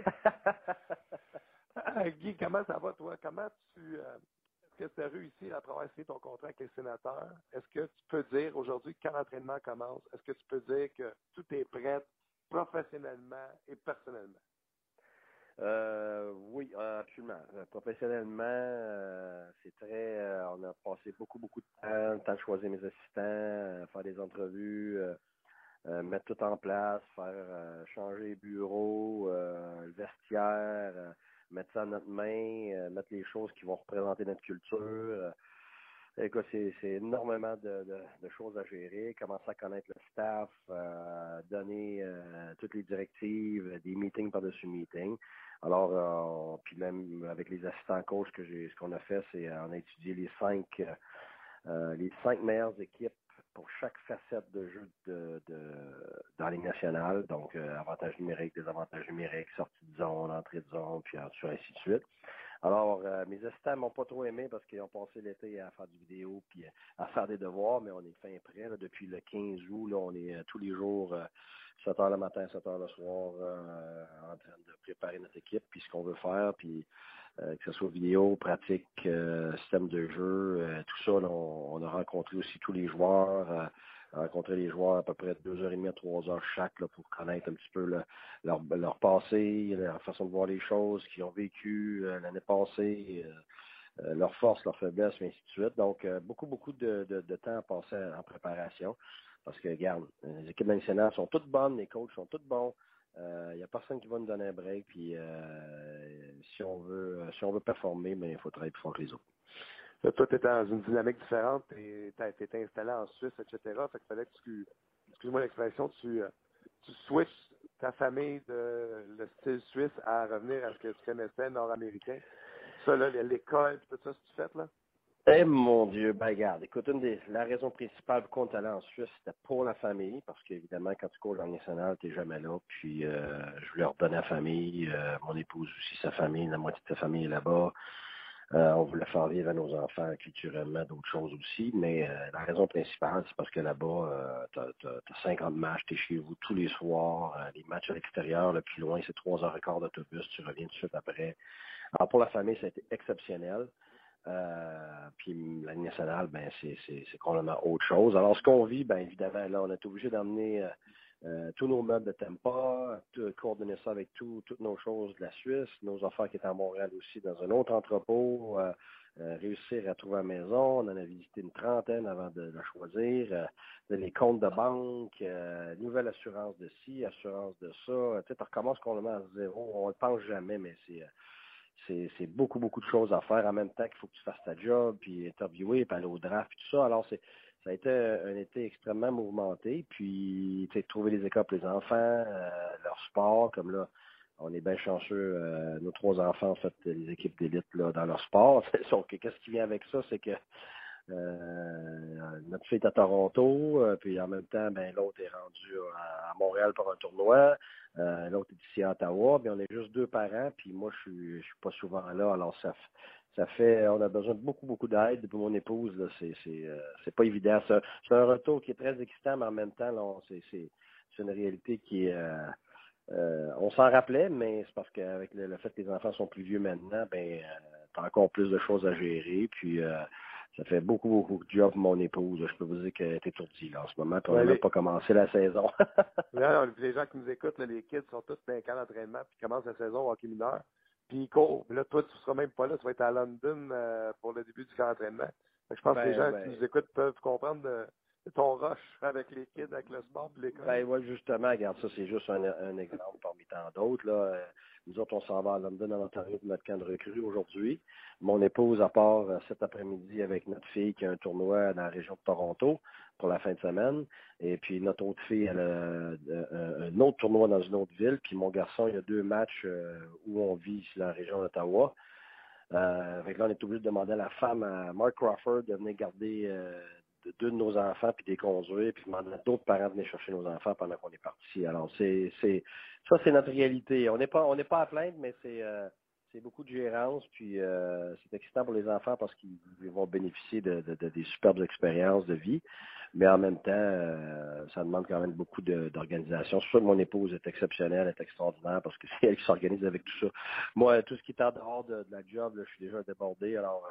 Euh, Guy, comment ça va, toi? Comment tu. est-ce que tu as réussi à travers signer ton contrat avec les sénateurs? Est-ce que tu peux dire aujourd'hui, quand l'entraînement commence, est-ce que tu peux dire que tout est prêt professionnellement et personnellement? Euh, oui, euh, absolument. Euh, Professionnellement, c'est très. on a passé beaucoup, beaucoup de temps, le temps de choisir mes assistants, faire des entrevues, mettre tout en place, faire changer les bureaux, le vestiaire, mettre ça à notre main, mettre les choses qui vont représenter notre culture. c'est énormément de, choses à gérer, commencer à connaître le staff, donner toutes les directives, des meetings par-dessus meetings. Alors, euh, puis même avec les assistants coachs ce qu'on a fait, c'est euh, on a étudié les cinq, euh, les cinq meilleures équipes pour chaque facette de jeu de, dans la Ligue nationale. Donc, euh, avantages numériques, désavantages numériques, sortie de zone, entrée de zone, puis ainsi de suite. Alors, mes assistants m'ont pas trop aimé parce qu'ils ont passé l'été à faire du vidéo puis à faire des devoirs, mais on est fin prêt. depuis le 15 août, on est tous les jours 7 heures le matin, 7 heures le soir euh, en train de préparer notre équipe, puis ce qu'on veut faire, puis euh, que ce soit vidéo, pratique, euh, système de jeu, euh, tout ça, là, on, on a rencontré aussi tous les joueurs, euh, rencontrer les joueurs à peu près deux heures et demie à trois heures chaque là, pour connaître un petit peu leur, leur passé, leur façon de voir les choses, qu'ils ont vécu euh, l'année passée, euh, euh, leurs forces, leurs faiblesses, et ainsi de suite. Donc, beaucoup, beaucoup de, de, temps à passer en préparation. Parce que, regarde, les équipes nationales sont toutes bonnes, les coachs sont tous bons. Il n'y a personne qui va nous donner un break. Puis, si on veut si on veut performer, mais ben, il faut travailler plus fort que les autres. Là, toi, tu es dans une dynamique différente, tu été installé en Suisse, etc. Fait qu'il fallait que tu, excuse-moi l'expression, tu, euh, switches ta famille de le style suisse à revenir à ce que tu connaissais nord-américain. Ça, là, l'école, tout ça, c'est tu fait, là? Eh mon Dieu, ben regarde, écoute, une des, la raison principale pour qu'on en Suisse, c'était pour la famille, parce qu'évidemment, quand tu cours le national, t'es jamais là. Puis euh, je voulais redonner la famille, euh, mon épouse aussi, sa famille, la moitié de sa famille est là-bas. Euh, on voulait faire vivre à nos enfants culturellement d'autres choses aussi, mais euh, la raison principale, c'est parce que là-bas, euh, tu as, 50 matchs, tu es chez vous tous les soirs, les matchs à l'extérieur, le plus loin, c'est trois heures et quart d'autobus, tu reviens tout de suite après. Alors pour la famille, ça a été exceptionnel. Puis l'année nationale, ben c'est complètement autre chose. Alors ce qu'on vit, ben évidemment, là, on est obligé d'emmener euh, tous nos meubles de Tempa, coordonner ça avec toutes nos choses de la Suisse, nos affaires qui étaient à Montréal aussi dans un autre entrepôt, euh, euh, réussir à trouver une maison. On en a visité une trentaine avant de la choisir. les comptes de banque, nouvelle assurance de ci, assurance de ça. Tu sais, recommence complètement à zéro. On ne le pense jamais, mais c'est c'est beaucoup, beaucoup de choses à faire en même temps qu'il faut que tu fasses ta job, puis interviewer, puis aller au draft, puis tout ça. Alors, c'est ça a été un été extrêmement mouvementé. Puis, tu sais, trouver les écoles pour les enfants, euh, leur sport, comme là, on est bien chanceux. Euh, nos trois enfants, en fait, les équipes d'élite dans leur sport. Qu'est-ce qui vient avec ça, c'est que euh, notre fille est à Toronto, puis en même temps, ben l'autre est rendu à, Montréal pour un tournoi, l'autre est ici à Ottawa, mais on est juste deux parents, puis moi je suis suis pas souvent là, alors ça ça fait, on a besoin de beaucoup, beaucoup d'aide. Pour mon épouse, c'est, euh, pas évident. C'est, un retour qui est très excitant, mais en même temps, c'est, une réalité qui est, euh, euh, on s'en rappelait, mais c'est parce qu'avec le, fait que les enfants sont plus vieux maintenant, ben, t'as encore plus de choses à gérer. Puis, ça fait beaucoup, beaucoup de job pour mon épouse. Je peux vous dire qu'elle est étourdie là, en ce moment. Puis on n'a pas commencé la saison. les gens qui nous écoutent, les kids sont tous dans un camp d'entraînement, puis commencent la saison au hockey mineur. Puis il court. Là, toi, tu seras même pas là. Tu vas être à London euh, pour le début du camp d'entraînement. Je pense que les ben, gens qui ben. nous écoutent peuvent comprendre de, ton rush avec les kids, avec le sport et l'école. Ben ouais, justement, regarde, ça, c'est juste un, exemple parmi tant d'autres. Là. Euh, nous autres, on s'en va à London, en Ontario, pour notre camp de recrue aujourd'hui. Mon épouse, à part euh, cet après-midi avec notre fille qui a un tournoi dans la région de Toronto pour la fin de semaine. Et puis notre autre fille, elle a euh, un autre tournoi dans une autre ville. Puis mon garçon, il y a deux matchs où on vit dans la région d'Ottawa. Euh, là, on est obligé de demander à la femme, à Mark Crawford, de venir garder deux de nos enfants puis des conduire, puis demander à d'autres parents de venir chercher nos enfants pendant qu'on est parti. Alors, c'est, c'est, ça, c'est notre réalité. On n'est pas, on n'est pas à plaindre, mais c'est, c'est beaucoup de gérance, puis c'est excitant pour les enfants parce qu'ils vont bénéficier de, de, des superbes expériences de vie. Mais en même temps, euh, ça demande quand même beaucoup d'organisation. C'est sûr que mon épouse est exceptionnelle, est extraordinaire parce que c'est elle qui s'organise avec tout ça. Moi, tout ce qui est en dehors de, la job, je suis déjà débordé. Alors,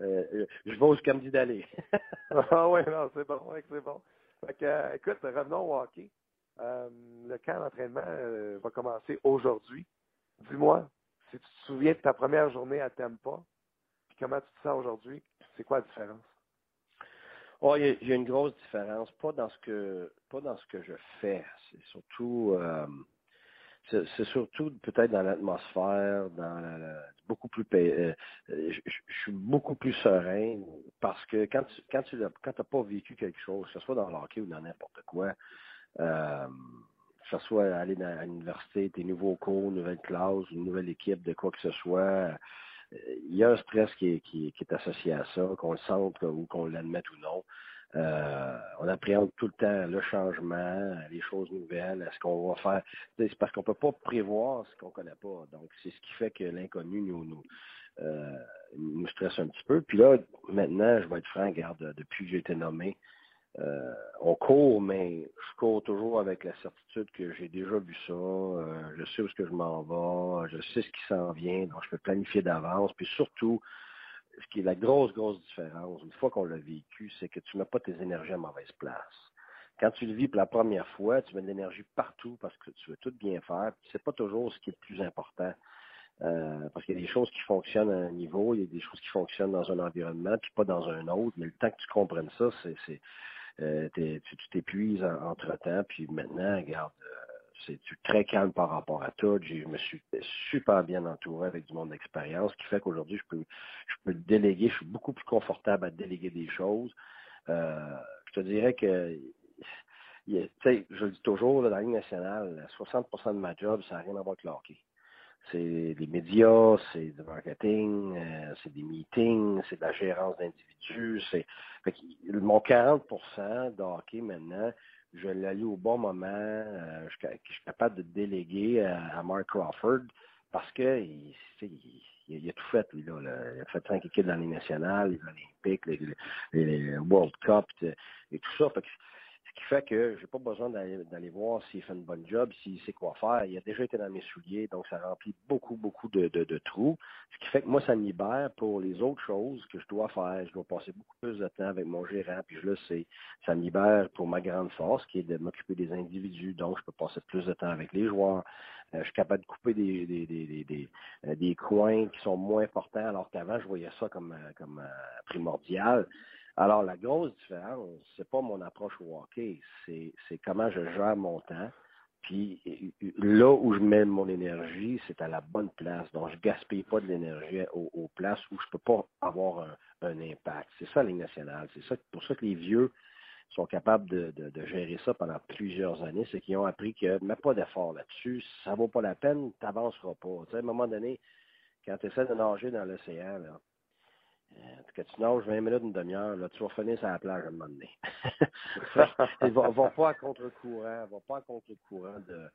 euh, euh, je vais où ce qu'elle me dit d'aller. ah oui, non, c'est bon, c'est bon. Fait que, écoute, revenons au hockey. le camp d'entraînement va commencer aujourd'hui. Dis-moi, si tu te souviens de ta première journée à Tempa, puis comment tu te sens aujourd'hui, c'est quoi la différence? Il y, a une grosse différence, pas dans ce que pas dans ce que je fais. C'est surtout euh, c'est surtout peut-être dans l'atmosphère, dans beaucoup plus euh, je, suis beaucoup plus serein parce que quand tu quand tu pas vécu quelque chose, que ce soit dans l'hockey ou dans n'importe quoi, euh, que ce soit aller à l'université, tes nouveaux cours, nouvelle classe, une nouvelle équipe, de quoi que ce soit, il y a un stress qui est, associé à ça, qu'on le sente ou qu'on l'admette ou non. Euh, on appréhende tout le temps le changement, les choses nouvelles, est-ce qu'on va faire. C'est parce qu'on peut pas prévoir ce qu'on connaît pas. Donc, c'est ce qui fait que l'inconnu nous, nous, euh, nous stresse un petit peu. Puis là, maintenant, je vais être franc, regarde, depuis que j'ai été nommé, euh, on court, mais je cours toujours avec la certitude que j'ai déjà vu ça, euh, je sais où est-ce que je m'en vais, je sais ce qui s'en vient, donc je peux planifier d'avance. Puis surtout, ce qui est la grosse, grosse différence, une fois qu'on l'a vécu, c'est que tu mets pas tes énergies à mauvaise place. quand tu le vis pour la première fois, tu mets de l'énergie partout parce que tu veux tout bien faire. C'est pas toujours ce qui est le plus important. Euh, parce qu'il y a des choses qui fonctionnent à un niveau, il y a des choses qui fonctionnent dans un environnement, puis pas dans un autre. Mais le temps que tu comprennes ça, c'est euh, tu t'épuises entre-temps, puis maintenant, regarde, euh, c'est très calme par rapport à tout? Je me suis super bien entouré avec du monde d'expérience, ce qui fait qu'aujourd'hui, je peux, je peux déléguer, je suis beaucoup plus confortable à déléguer des choses. Euh, je te dirais que tu sais, je le dis toujours, dans la Ligue nationale, 60% de ma job, ça n'a rien à voir avec le. C'est des médias, c'est du marketing, euh, c'est des meetings, c'est de la gérance d'individus. C'est mon 40 de hockey maintenant, je l'allie au bon moment. Euh, je, suis capable de déléguer à, Mark Crawford parce que il, il, a tout fait, lui, là, Il a fait cinq équipes dans les nationales, les Olympiques, les, les, World Cup et tout ça. Ce qui fait que j'ai pas besoin d'aller voir s'il fait une bonne job, s'il sait quoi faire. Il a déjà été dans mes souliers, donc ça remplit beaucoup, beaucoup de, de, trous. Ce qui fait que moi, ça me libère pour les autres choses que je dois faire. Je dois passer beaucoup plus de temps avec mon gérant, puis je le sais. Ça me libère pour ma grande force, qui est de m'occuper des individus, donc je peux passer plus de temps avec les joueurs. Euh, je suis capable de couper des, des, des, des, euh, des coins qui sont moins importants, alors qu'avant, je voyais ça comme, euh, comme primordial. Alors, la grosse différence, c'est pas mon approche au c'est, comment je gère mon temps. Puis là où je mets mon énergie, c'est à la bonne place. Donc, je gaspille pas de l'énergie aux, places où je peux pas avoir un, impact. C'est ça la Ligue nationale. C'est ça, pour ça que les vieux sont capables de, gérer ça pendant plusieurs années. C'est qu'ils ont appris que mets pas d'effort là-dessus, ça vaut pas la peine, tu n'avanceras pas. à un moment donné, quand tu essaies de nager dans l'océan, que tu nages 20 minutes, une demi-heure, là, tu vas finir sur la plage à un moment donné. va, va pas à contre-courant, va pas à contre-courant de,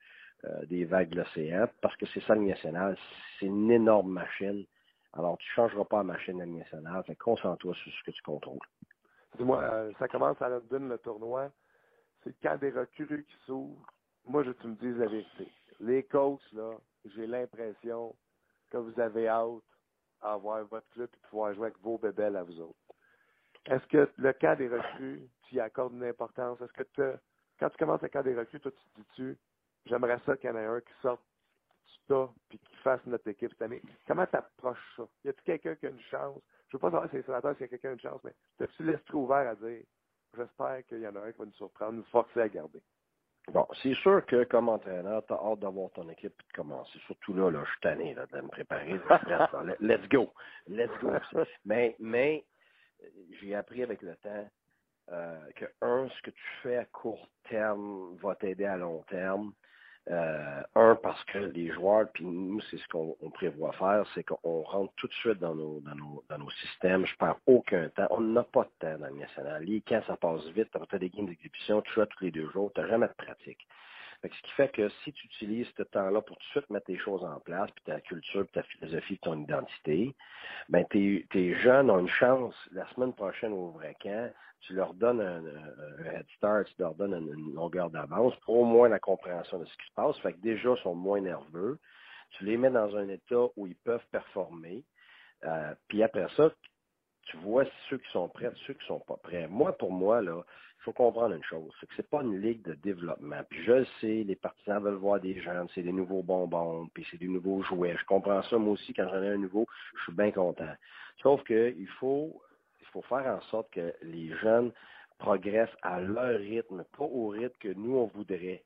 euh, des vagues de l'océan, parce que c'est ça le national, c'est une énorme machine. Alors, tu changeras pas la machine nationale, fait concentre-toi sur ce que tu contrôles. Dis-moi, euh, ça commence à London, le tournoi. C'est quand des recrues qui s'ouvrent. Moi, je tu me dis la vérité. Les coachs, là, j'ai l'impression que vous avez hâte avoir votre club et pouvoir jouer avec vos bébelles à vous autres. Est-ce que le cas des recrues, tu y accordes une importance? Est-ce que quand tu commences le cas des recrues, toi, tu te dis-tu, j'aimerais ça qu'il y en ait un qui sorte du tas puis qui fasse notre équipe cette année? Comment tu approches ça? Y a-t-il quelqu'un qui a une chance? Je veux pas savoir si c'est sénateur, s'il y a quelqu'un qui a une chance, mais as-tu l'esprit ouvert à dire, j'espère qu'il y en a un qui va nous surprendre, nous forcer à garder? Bon, c'est sûr que comme entraîneur, tu as hâte d'avoir ton équipe et de commencer. Surtout là, là je suis tanné là, de me préparer. Let's go. Let's go. Mais, mais j'ai appris avec le temps euh, que, un, ce que tu fais à court terme va t'aider à long terme. Euh, un, parce que les joueurs, puis nous, c'est ce qu'on prévoit faire, c'est qu'on rentre tout de suite dans nos, dans nos, dans nos systèmes. Je perds aucun temps. On n'a pas de temps dans le national. Les quand ça passe vite, tu as des games d'exécution, tu joues tous les deux jours, tu n'as jamais de pratique. ce qui fait que si tu utilises ce temps-là pour tout de suite mettre tes choses en place, puis ta culture, puis ta philosophie, puis ton identité, ben tes, tes jeunes ont une chance la semaine prochaine au vrai camp tu leur donnes un, head start, tu leur donnes une, longueur d'avance pour au moins la compréhension de ce qui se passe. Fait que déjà, ils sont moins nerveux. Tu les mets dans un état où ils peuvent performer. Euh, puis après ça, tu vois ceux qui sont prêts, ceux qui sont pas prêts. Moi, pour moi, là, il faut comprendre une chose, c'est que c'est pas une ligue de développement. Puis je sais, les partisans veulent voir des jeunes, c'est des nouveaux bonbons, puis c'est des nouveaux jouets. Je comprends ça, moi aussi, quand j'en ai un nouveau, je suis bien content. Sauf qu'il faut faut faire en sorte que les jeunes progressent à leur rythme, pas au rythme que nous, on voudrait.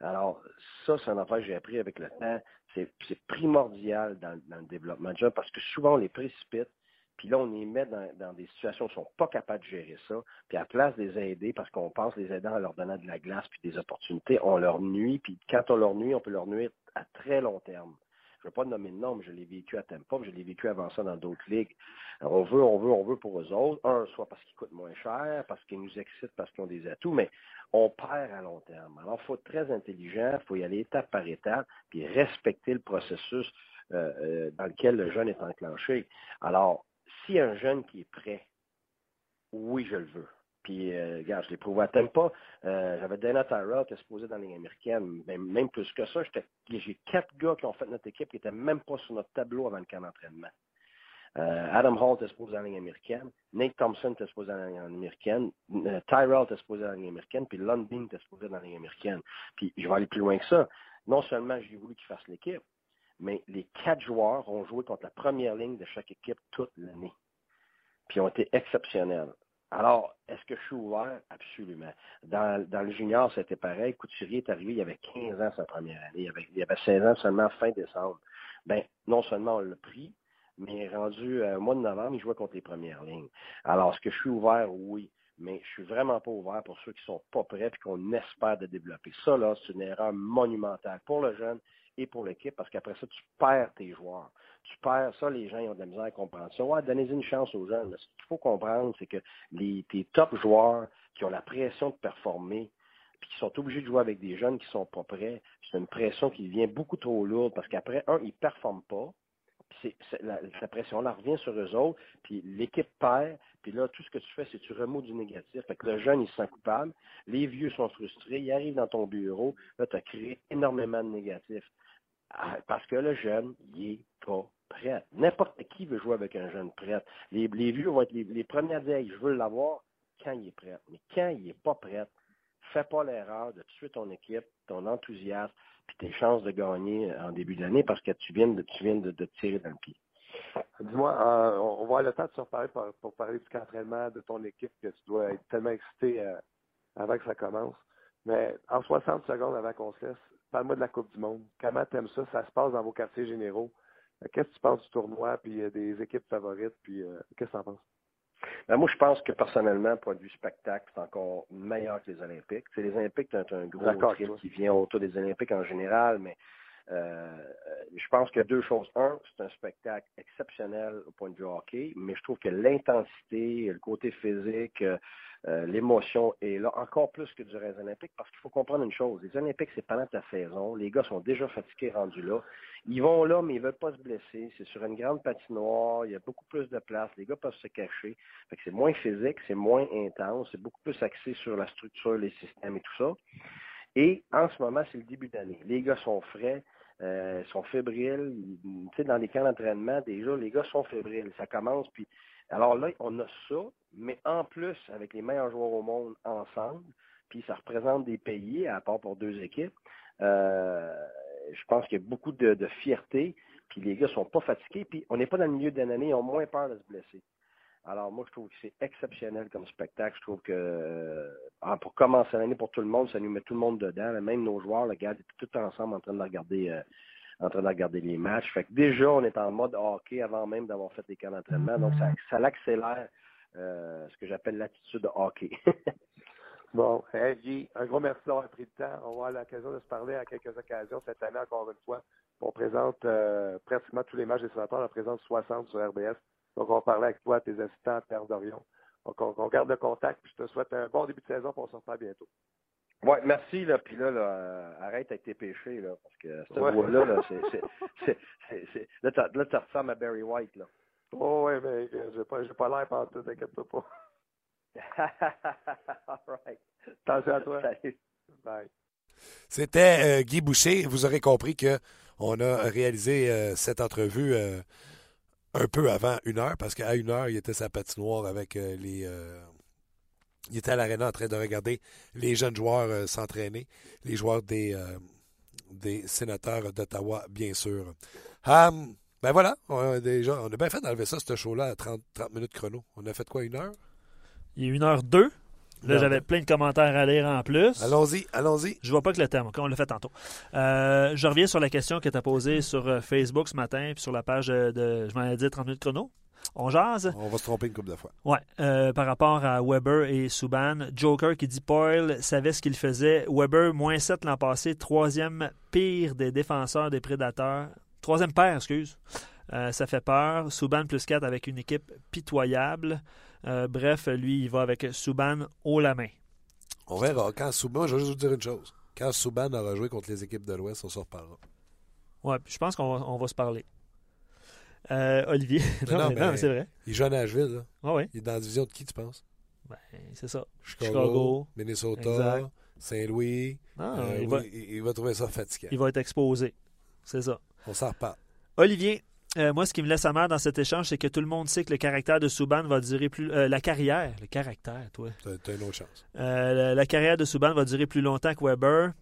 Alors, ça, c'est un affaire que j'ai appris avec le temps. C'est primordial dans, le développement de jeunes parce que souvent, on les précipite, puis là, on les met dans, des situations où ils ne sont pas capables de gérer ça. Puis à la place de les aider, parce qu'on pense les aider en leur donnant de la glace puis des opportunités, on leur nuit. Puis quand on leur nuit, on peut leur nuire à très long terme. Je ne veux pas nommer de nom, je l'ai vécu à Tempo, je l'ai vécu avant ça dans d'autres ligues. on veut, on veut, on veut pour eux autres. Un, soit parce qu'ils coûtent moins cher, parce qu'ils nous excitent, parce qu'ils ont des atouts, mais on perd à long terme. Alors, il faut être très intelligent, il faut y aller étape par étape, puis respecter le processus euh, euh, dans lequel le jeune est enclenché. Alors, a un jeune qui est prêt, oui, je le veux. Puis, euh, regarde, je l'ai prouvé à pas. Euh, J'avais Dana Tyrell qui est supposé dans les américaines. Mais même plus que ça, j'ai quatre gars qui ont fait notre équipe qui n'étaient même pas sur notre tableau avant le camp d'entraînement. Euh, Adam Hall était supposé dans la Ligue américaine. Nate Thompson était supposé dans la Ligue américaine. Tyrell était supposé dans la Ligue américaine. Puis Lundin était supposé dans la Ligue américaine. Puis je vais aller plus loin que ça. Non seulement j'ai voulu qu'il fasse l'équipe, mais les quatre joueurs ont joué contre la première ligne de chaque équipe toute l'année. Puis ils ont été exceptionnels. Alors, est-ce que je suis ouvert? Absolument. Dans, le junior, c'était pareil. Couturier est arrivé, il y avait 15 ans sa première année. Il avait, avait 16 ans seulement fin décembre. Ben, non seulement on l'a pris, mais rendu euh, au mois de novembre, il jouait contre les premières lignes. Alors, est-ce que je suis ouvert? Oui. Mais je suis vraiment pas ouvert pour ceux qui sont pas prêts et qu'on espère de développer. Ça, là, c'est une erreur monumentale pour le jeune et pour l'équipe parce qu'après ça, tu perds tes joueurs. Tu perds ça, les gens ils ont de la misère à comprendre ça. Ouais, donnez une chance aux jeunes. Ce qu'il faut comprendre, c'est que les, tes top joueurs qui ont la pression de performer, puis qui sont obligés de jouer avec des jeunes qui sont pas prêts, c'est une pression qui devient beaucoup trop lourde parce qu'après, un, ils performent pas. C'est, la, pression-là revient sur eux autres, puis l'équipe perd, puis là, tout ce que tu fais, c'est que tu remots du négatif. Fait que le jeune, il se sent coupable, les vieux sont frustrés, ils arrivent dans ton bureau, là, tu as créé énormément de négatifs. Ah, parce que le jeune, il est pas prêt. N'importe qui veut jouer avec un jeune prêt. Les, les vieux vont être les, les premiers à dire je veux l'avoir quand il est prêt. Mais quand il n'est pas prêt, fais pas l'erreur de tuer ton équipe, ton enthousiasme, puis tes chances de gagner en début d'année parce que tu viens de, tu tirer dans le pied. Dis-moi, euh, on va avoir le temps de se reparler pour, pour parler du entraînement de ton équipe que tu dois être tellement excité euh, avant que ça commence. Mais en 60 secondes avant qu'on se laisse, parle-moi de la Coupe du Monde. Comment tu aimes ça? Ça se passe dans vos quartiers généraux. Euh, qu'est-ce que tu penses du tournoi, puis euh, des équipes favorites, puis euh, qu'est-ce que tu en penses? Ben, moi, je pense que personnellement, point de vue spectacle, c'est encore meilleur que les Olympiques. Les Olympiques, c'est un, un gros trip qui vient autour des Olympiques en général, mais euh, je pense a deux choses. Un, c'est un spectacle exceptionnel au point de vue hockey, mais je trouve que l'intensité, le côté physique, euh, l'émotion est là encore plus que durant les Olympiques parce qu'il faut comprendre une chose. Les Olympiques, c'est pendant ta saison. Les gars sont déjà fatigués rendus là. Ils vont là, mais ils veulent pas se blesser. C'est sur une grande patinoire. Il y a beaucoup plus de place. Les gars peuvent se cacher. Que c'est moins physique, c'est moins intense. C'est beaucoup plus axé sur la structure, les systèmes et tout ça. Et en ce moment, c'est le début d'année. Les gars sont frais. Euh, sont fébriles. Tu sais, dans les camps d'entraînement, déjà, les gars sont fébriles. Ça commence, puis alors là, on a ça, mais en plus, avec les meilleurs joueurs au monde ensemble, puis ça représente des pays, à part pour deux équipes, euh, je pense qu'il y a beaucoup de, fierté, puis les gars sont pas fatigués, puis on n'est pas dans le milieu d'une année, ils ont moins peur de se blesser. Alors moi, je trouve que c'est exceptionnel comme spectacle. Je trouve que euh, pour commencer l'année pour tout le monde, ça nous met tout le monde dedans. Même nos joueurs, le gars, tout ensemble en train de regarder euh, en train de regarder les matchs. Fait que déjà, on est en mode hockey avant même d'avoir fait des camps d'entraînement. Donc, ça, ça l'accélère euh, ce que j'appelle l'attitude de hockey. bon, un gros merci d'avoir pris le temps. On va avoir l'occasion de se parler à quelques occasions cette année, encore une fois. On présente euh, pratiquement tous les matchs des sénateurs. On présente 60 sur RBS. Donc, on va parler avec toi, tes assistants à Terre d'Orion. Donc, on, on, garde le contact. Puis je te souhaite un bon début de saison. Puis on se reparle bientôt. Oui, merci. Là, puis là, là euh, arrête avec tes péchés, là, parce que cette ouais. voix-là, là, c'est, c'est, là, tu ressembles à Barry White, là. Oh, oui, mais j'ai pas, j'ai pas l'air par tout, t'inquiète-toi pas. All right. Attention à toi. Salut. Bye. C'était euh, Guy Boucher. Vous aurez compris que on a réalisé euh, cette entrevue euh, un peu avant une heure, parce qu'à une heure, il était sa patinoire avec les il était à l'aréna en train de regarder les jeunes joueurs euh, s'entraîner, les joueurs des, euh, des sénateurs d'Ottawa, bien sûr. Um, ben voilà, on a, déjà, on a bien fait d'enlever ça, ce show-là, à 30, 30 minutes chrono. On a fait quoi, une heure? Il est une heure deux. Là, j'avais plein de commentaires à lire en plus. Allons-y, allons-y. Je vois pas que le thème, on l'a fait tantôt. Euh, je reviens sur la question que tu as posée sur euh, Facebook ce matin, puis sur la page de, je m'en ai dit 30 minutes chrono. On jase? On va se tromper une couple de fois. Ouais. Euh, par rapport à Weber et Subban. Joker qui dit Poyle savait ce qu'il faisait. Weber, moins 7 l'an passé. Troisième pire des défenseurs des prédateurs. Troisième paire, excuse. Euh, ça fait peur. Subban plus 4 avec une équipe pitoyable. Euh, bref, lui, il va avec Subban haut la main. On verra. Quand Subban, je vais juste vous dire une chose. Quand Subban aura joué contre les équipes de l'Ouest, on se reparlera. Ouais, je pense qu'on va, on va se parler. Euh, Olivier. non, non, mais, mais c'est vrai. Il joue à Nashville. Là. Ah oui. Il est dans la division de qui, tu penses? Ben, c'est ça. Chicago, Chicago Minnesota, Saint-Louis. Ah, euh, il, oui, va, il, va, trouver ça fatigant. Il va être exposé. C'est ça. On s'en reparle. Olivier, Euh, moi, ce qui me laisse amère dans cet échange, c'est que tout le monde sait que le caractère de Subban va durer plus. euh, la carrière, le caractère, toi. T'as une autre chance. Euh, la, la carrière de Subban va durer plus longtemps que Weber.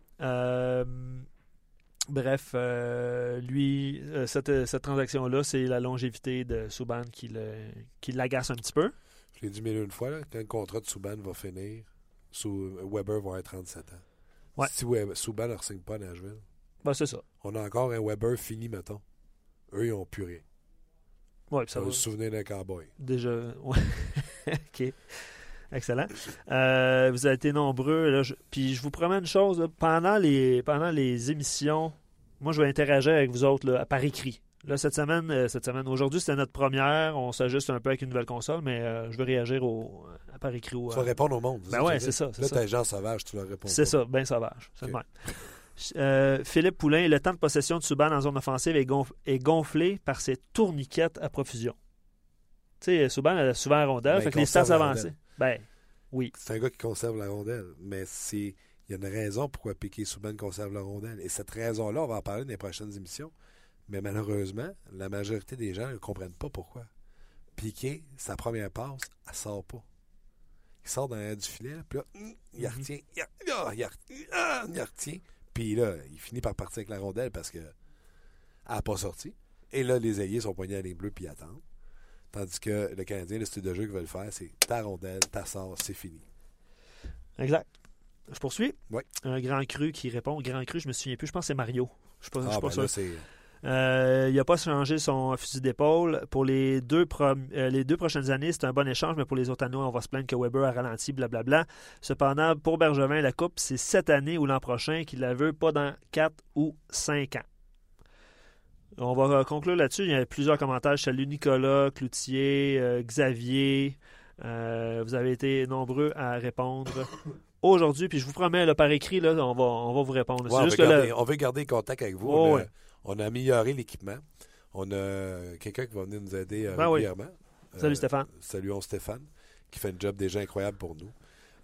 Bref, euh, lui, cette, cette transaction-là, c'est la longévité de Subban qui, le, qui l'agace un petit peu. Je l'ai dit mille une fois, là, quand le contrat de Souban va finir, sous Weber va avoir 37 ans. Ouais. Si Subban ne signe pas à Nashville, Ben, c'est ça. on a encore un Weber fini, mettons. Eux, ils n'ont plus rien. Ouais, Ça ça va souvenir d'un cowboy. Déjà. ouais. OK. Excellent. Euh, vous avez été nombreux. Là, je- Puis je vous promets une chose. là, pendant, les, pendant les émissions, moi, je vais interagir avec vous autres là, par écrit. Là, cette semaine, euh, cette semaine, aujourd'hui, c'était notre première. On s'ajuste un peu avec une nouvelle console, mais euh, je vais réagir au, à par écrit. au- Tu vas répondre au monde. Ben ouais, veux c'est ça, Là, t'as Jean Sauvage, tu leur réponds. C'est ça, bien sauvage. C'est Ok. Euh, Philippe Poulain, le temps de possession de Subban en zone offensive est, gonf- est gonflé par ses tourniquettes à profusion. Tu sais, Subban a souvent la rondelle, Ben, fait que les stats avancées. Ben, oui. C'est un gars qui conserve la rondelle, mais c'est il y a une raison pourquoi Piquet Souban conserve la rondelle. Et cette raison-là, on va en parler dans les prochaines émissions. Mais malheureusement, la majorité des gens ne comprennent pas pourquoi. Piquet, sa première passe, elle sort pas. Il sort dans l'air du filet, puis là, hum, il Mhm. retient, il, ah, retient, ah, il retient. Puis là, il finit par partir avec la rondelle parce que elle n'a pas sorti. Et là, les ailiers sont poignés à les bleus puis attendent. Tandis que le Canadien, le style de jeu qu'ils veulent faire, c'est ta rondelle, ta sort, c'est fini. Exact. Je poursuis. Ouais. Un grand cru qui répond. Grand cru, je me souviens plus. Je pense que c'est Mario. Je suis pas, je suis Ah, pas ben sûr. là, c'est. Euh, il n'a pas changé son fusil d'épaule. Pour les deux, prom- euh, les deux prochaines années, c'est un bon échange, mais pour les autres années, on va se plaindre que Weber a ralenti, blablabla. Cependant, pour Bergevin, la Coupe, c'est cette année ou l'an prochain qu'il la veut, pas dans 4 ou 5 ans. On va euh, conclure là-dessus. Il y a plusieurs commentaires. Salut Nicolas, Cloutier, euh, Xavier. Euh, vous avez été nombreux à répondre aujourd'hui. Puis je vous promets, là, par écrit, là, on, va, on va vous répondre. Ouais, on, veut là- garder, on veut garder contact avec vous. Oh, ouais. On a amélioré l'équipement. On a quelqu'un qui va venir nous aider euh, Ben oui. régulièrement. Salut Euh, Stéphane. Saluons Stéphane, qui fait un job déjà incroyable pour nous.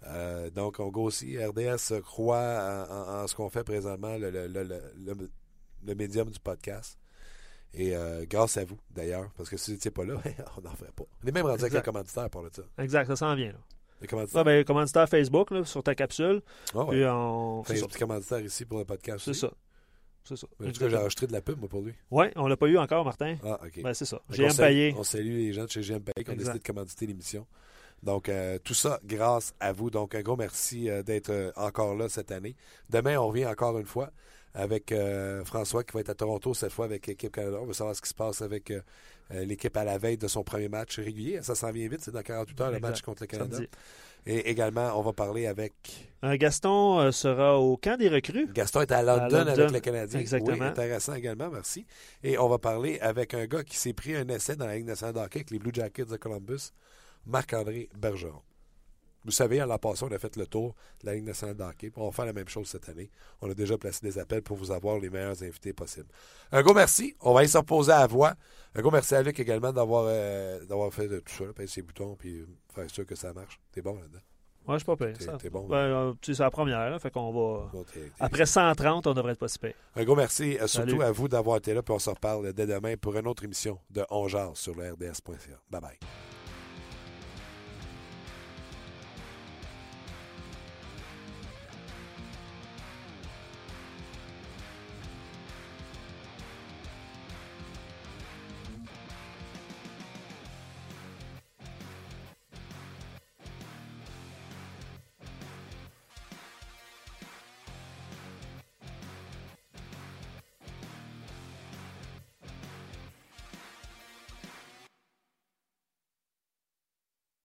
Euh, donc, on aussi, RDS croit en, en- en ce qu'on fait présentement, le, le- le- le- médium du podcast. Et euh, grâce à vous, d'ailleurs, parce que si vous n'étiez pas là, on n'en ferait pas. On est même rendu avec un commanditaire pour le ça. Exact, ça s'en vient. Là. Le commanditaire. Ah, ben, commanditaire Facebook là, sur ta capsule. Ah ouais. Puis on. Fait C'est un petit commanditaire ici pour le podcast. C'est ça. C'est ça. Mais en tout cas, j'ai enregistré de la pub, moi, pour lui. Ouais, on l'a pas eu encore, Martin. Ah, OK. Ben, c'est ça. Qu'on salue- payé. On salue les gens de chez GM Payé qui ont décidé de commanditer l'émission. Donc, euh, tout ça grâce à vous. Donc, un gros merci euh, d'être euh, encore là cette année. Demain, on revient encore une fois avec euh, François qui va être à Toronto cette fois avec l'équipe Canada. On veut savoir ce qui se passe avec l'équipe à la veille de son premier match régulier. Ça s'en vient vite, c'est dans 48 heures le match contre le Canada. Samedi. Et également, on va parler avec Gaston euh, sera au camp des recrues. Gaston est à London, London, avec le Canadien. exactement. Oui, intéressant également, merci. Et on va parler avec un gars qui s'est pris un essai dans la Ligue nationale de hockey avec les Blue Jackets de Columbus, Marc-André Bergeron. Vous savez, à la passée, on a fait le tour de la Ligue nationale de hockey. On va faire la même chose cette année. On a déjà placé des appels pour vous avoir les meilleurs invités possibles. Un gros merci. On va aller se reposer à la voix. Un gros merci à Luc également d'avoir euh, fait tout ça, passer ses boutons puis faire sûr que ça marche. T'es bon là-dedans. Ouais, je suis pas payé. T'es- bon, Ben, euh, c'est la première, là, fait qu'on va. Bon, Après 130, on devrait être pas si payé. Un gros merci euh, surtout Salut. à vous d'avoir été là, puis on se reparle dès demain pour une autre émission de On Jase sur le RDS.ca. Bye bye.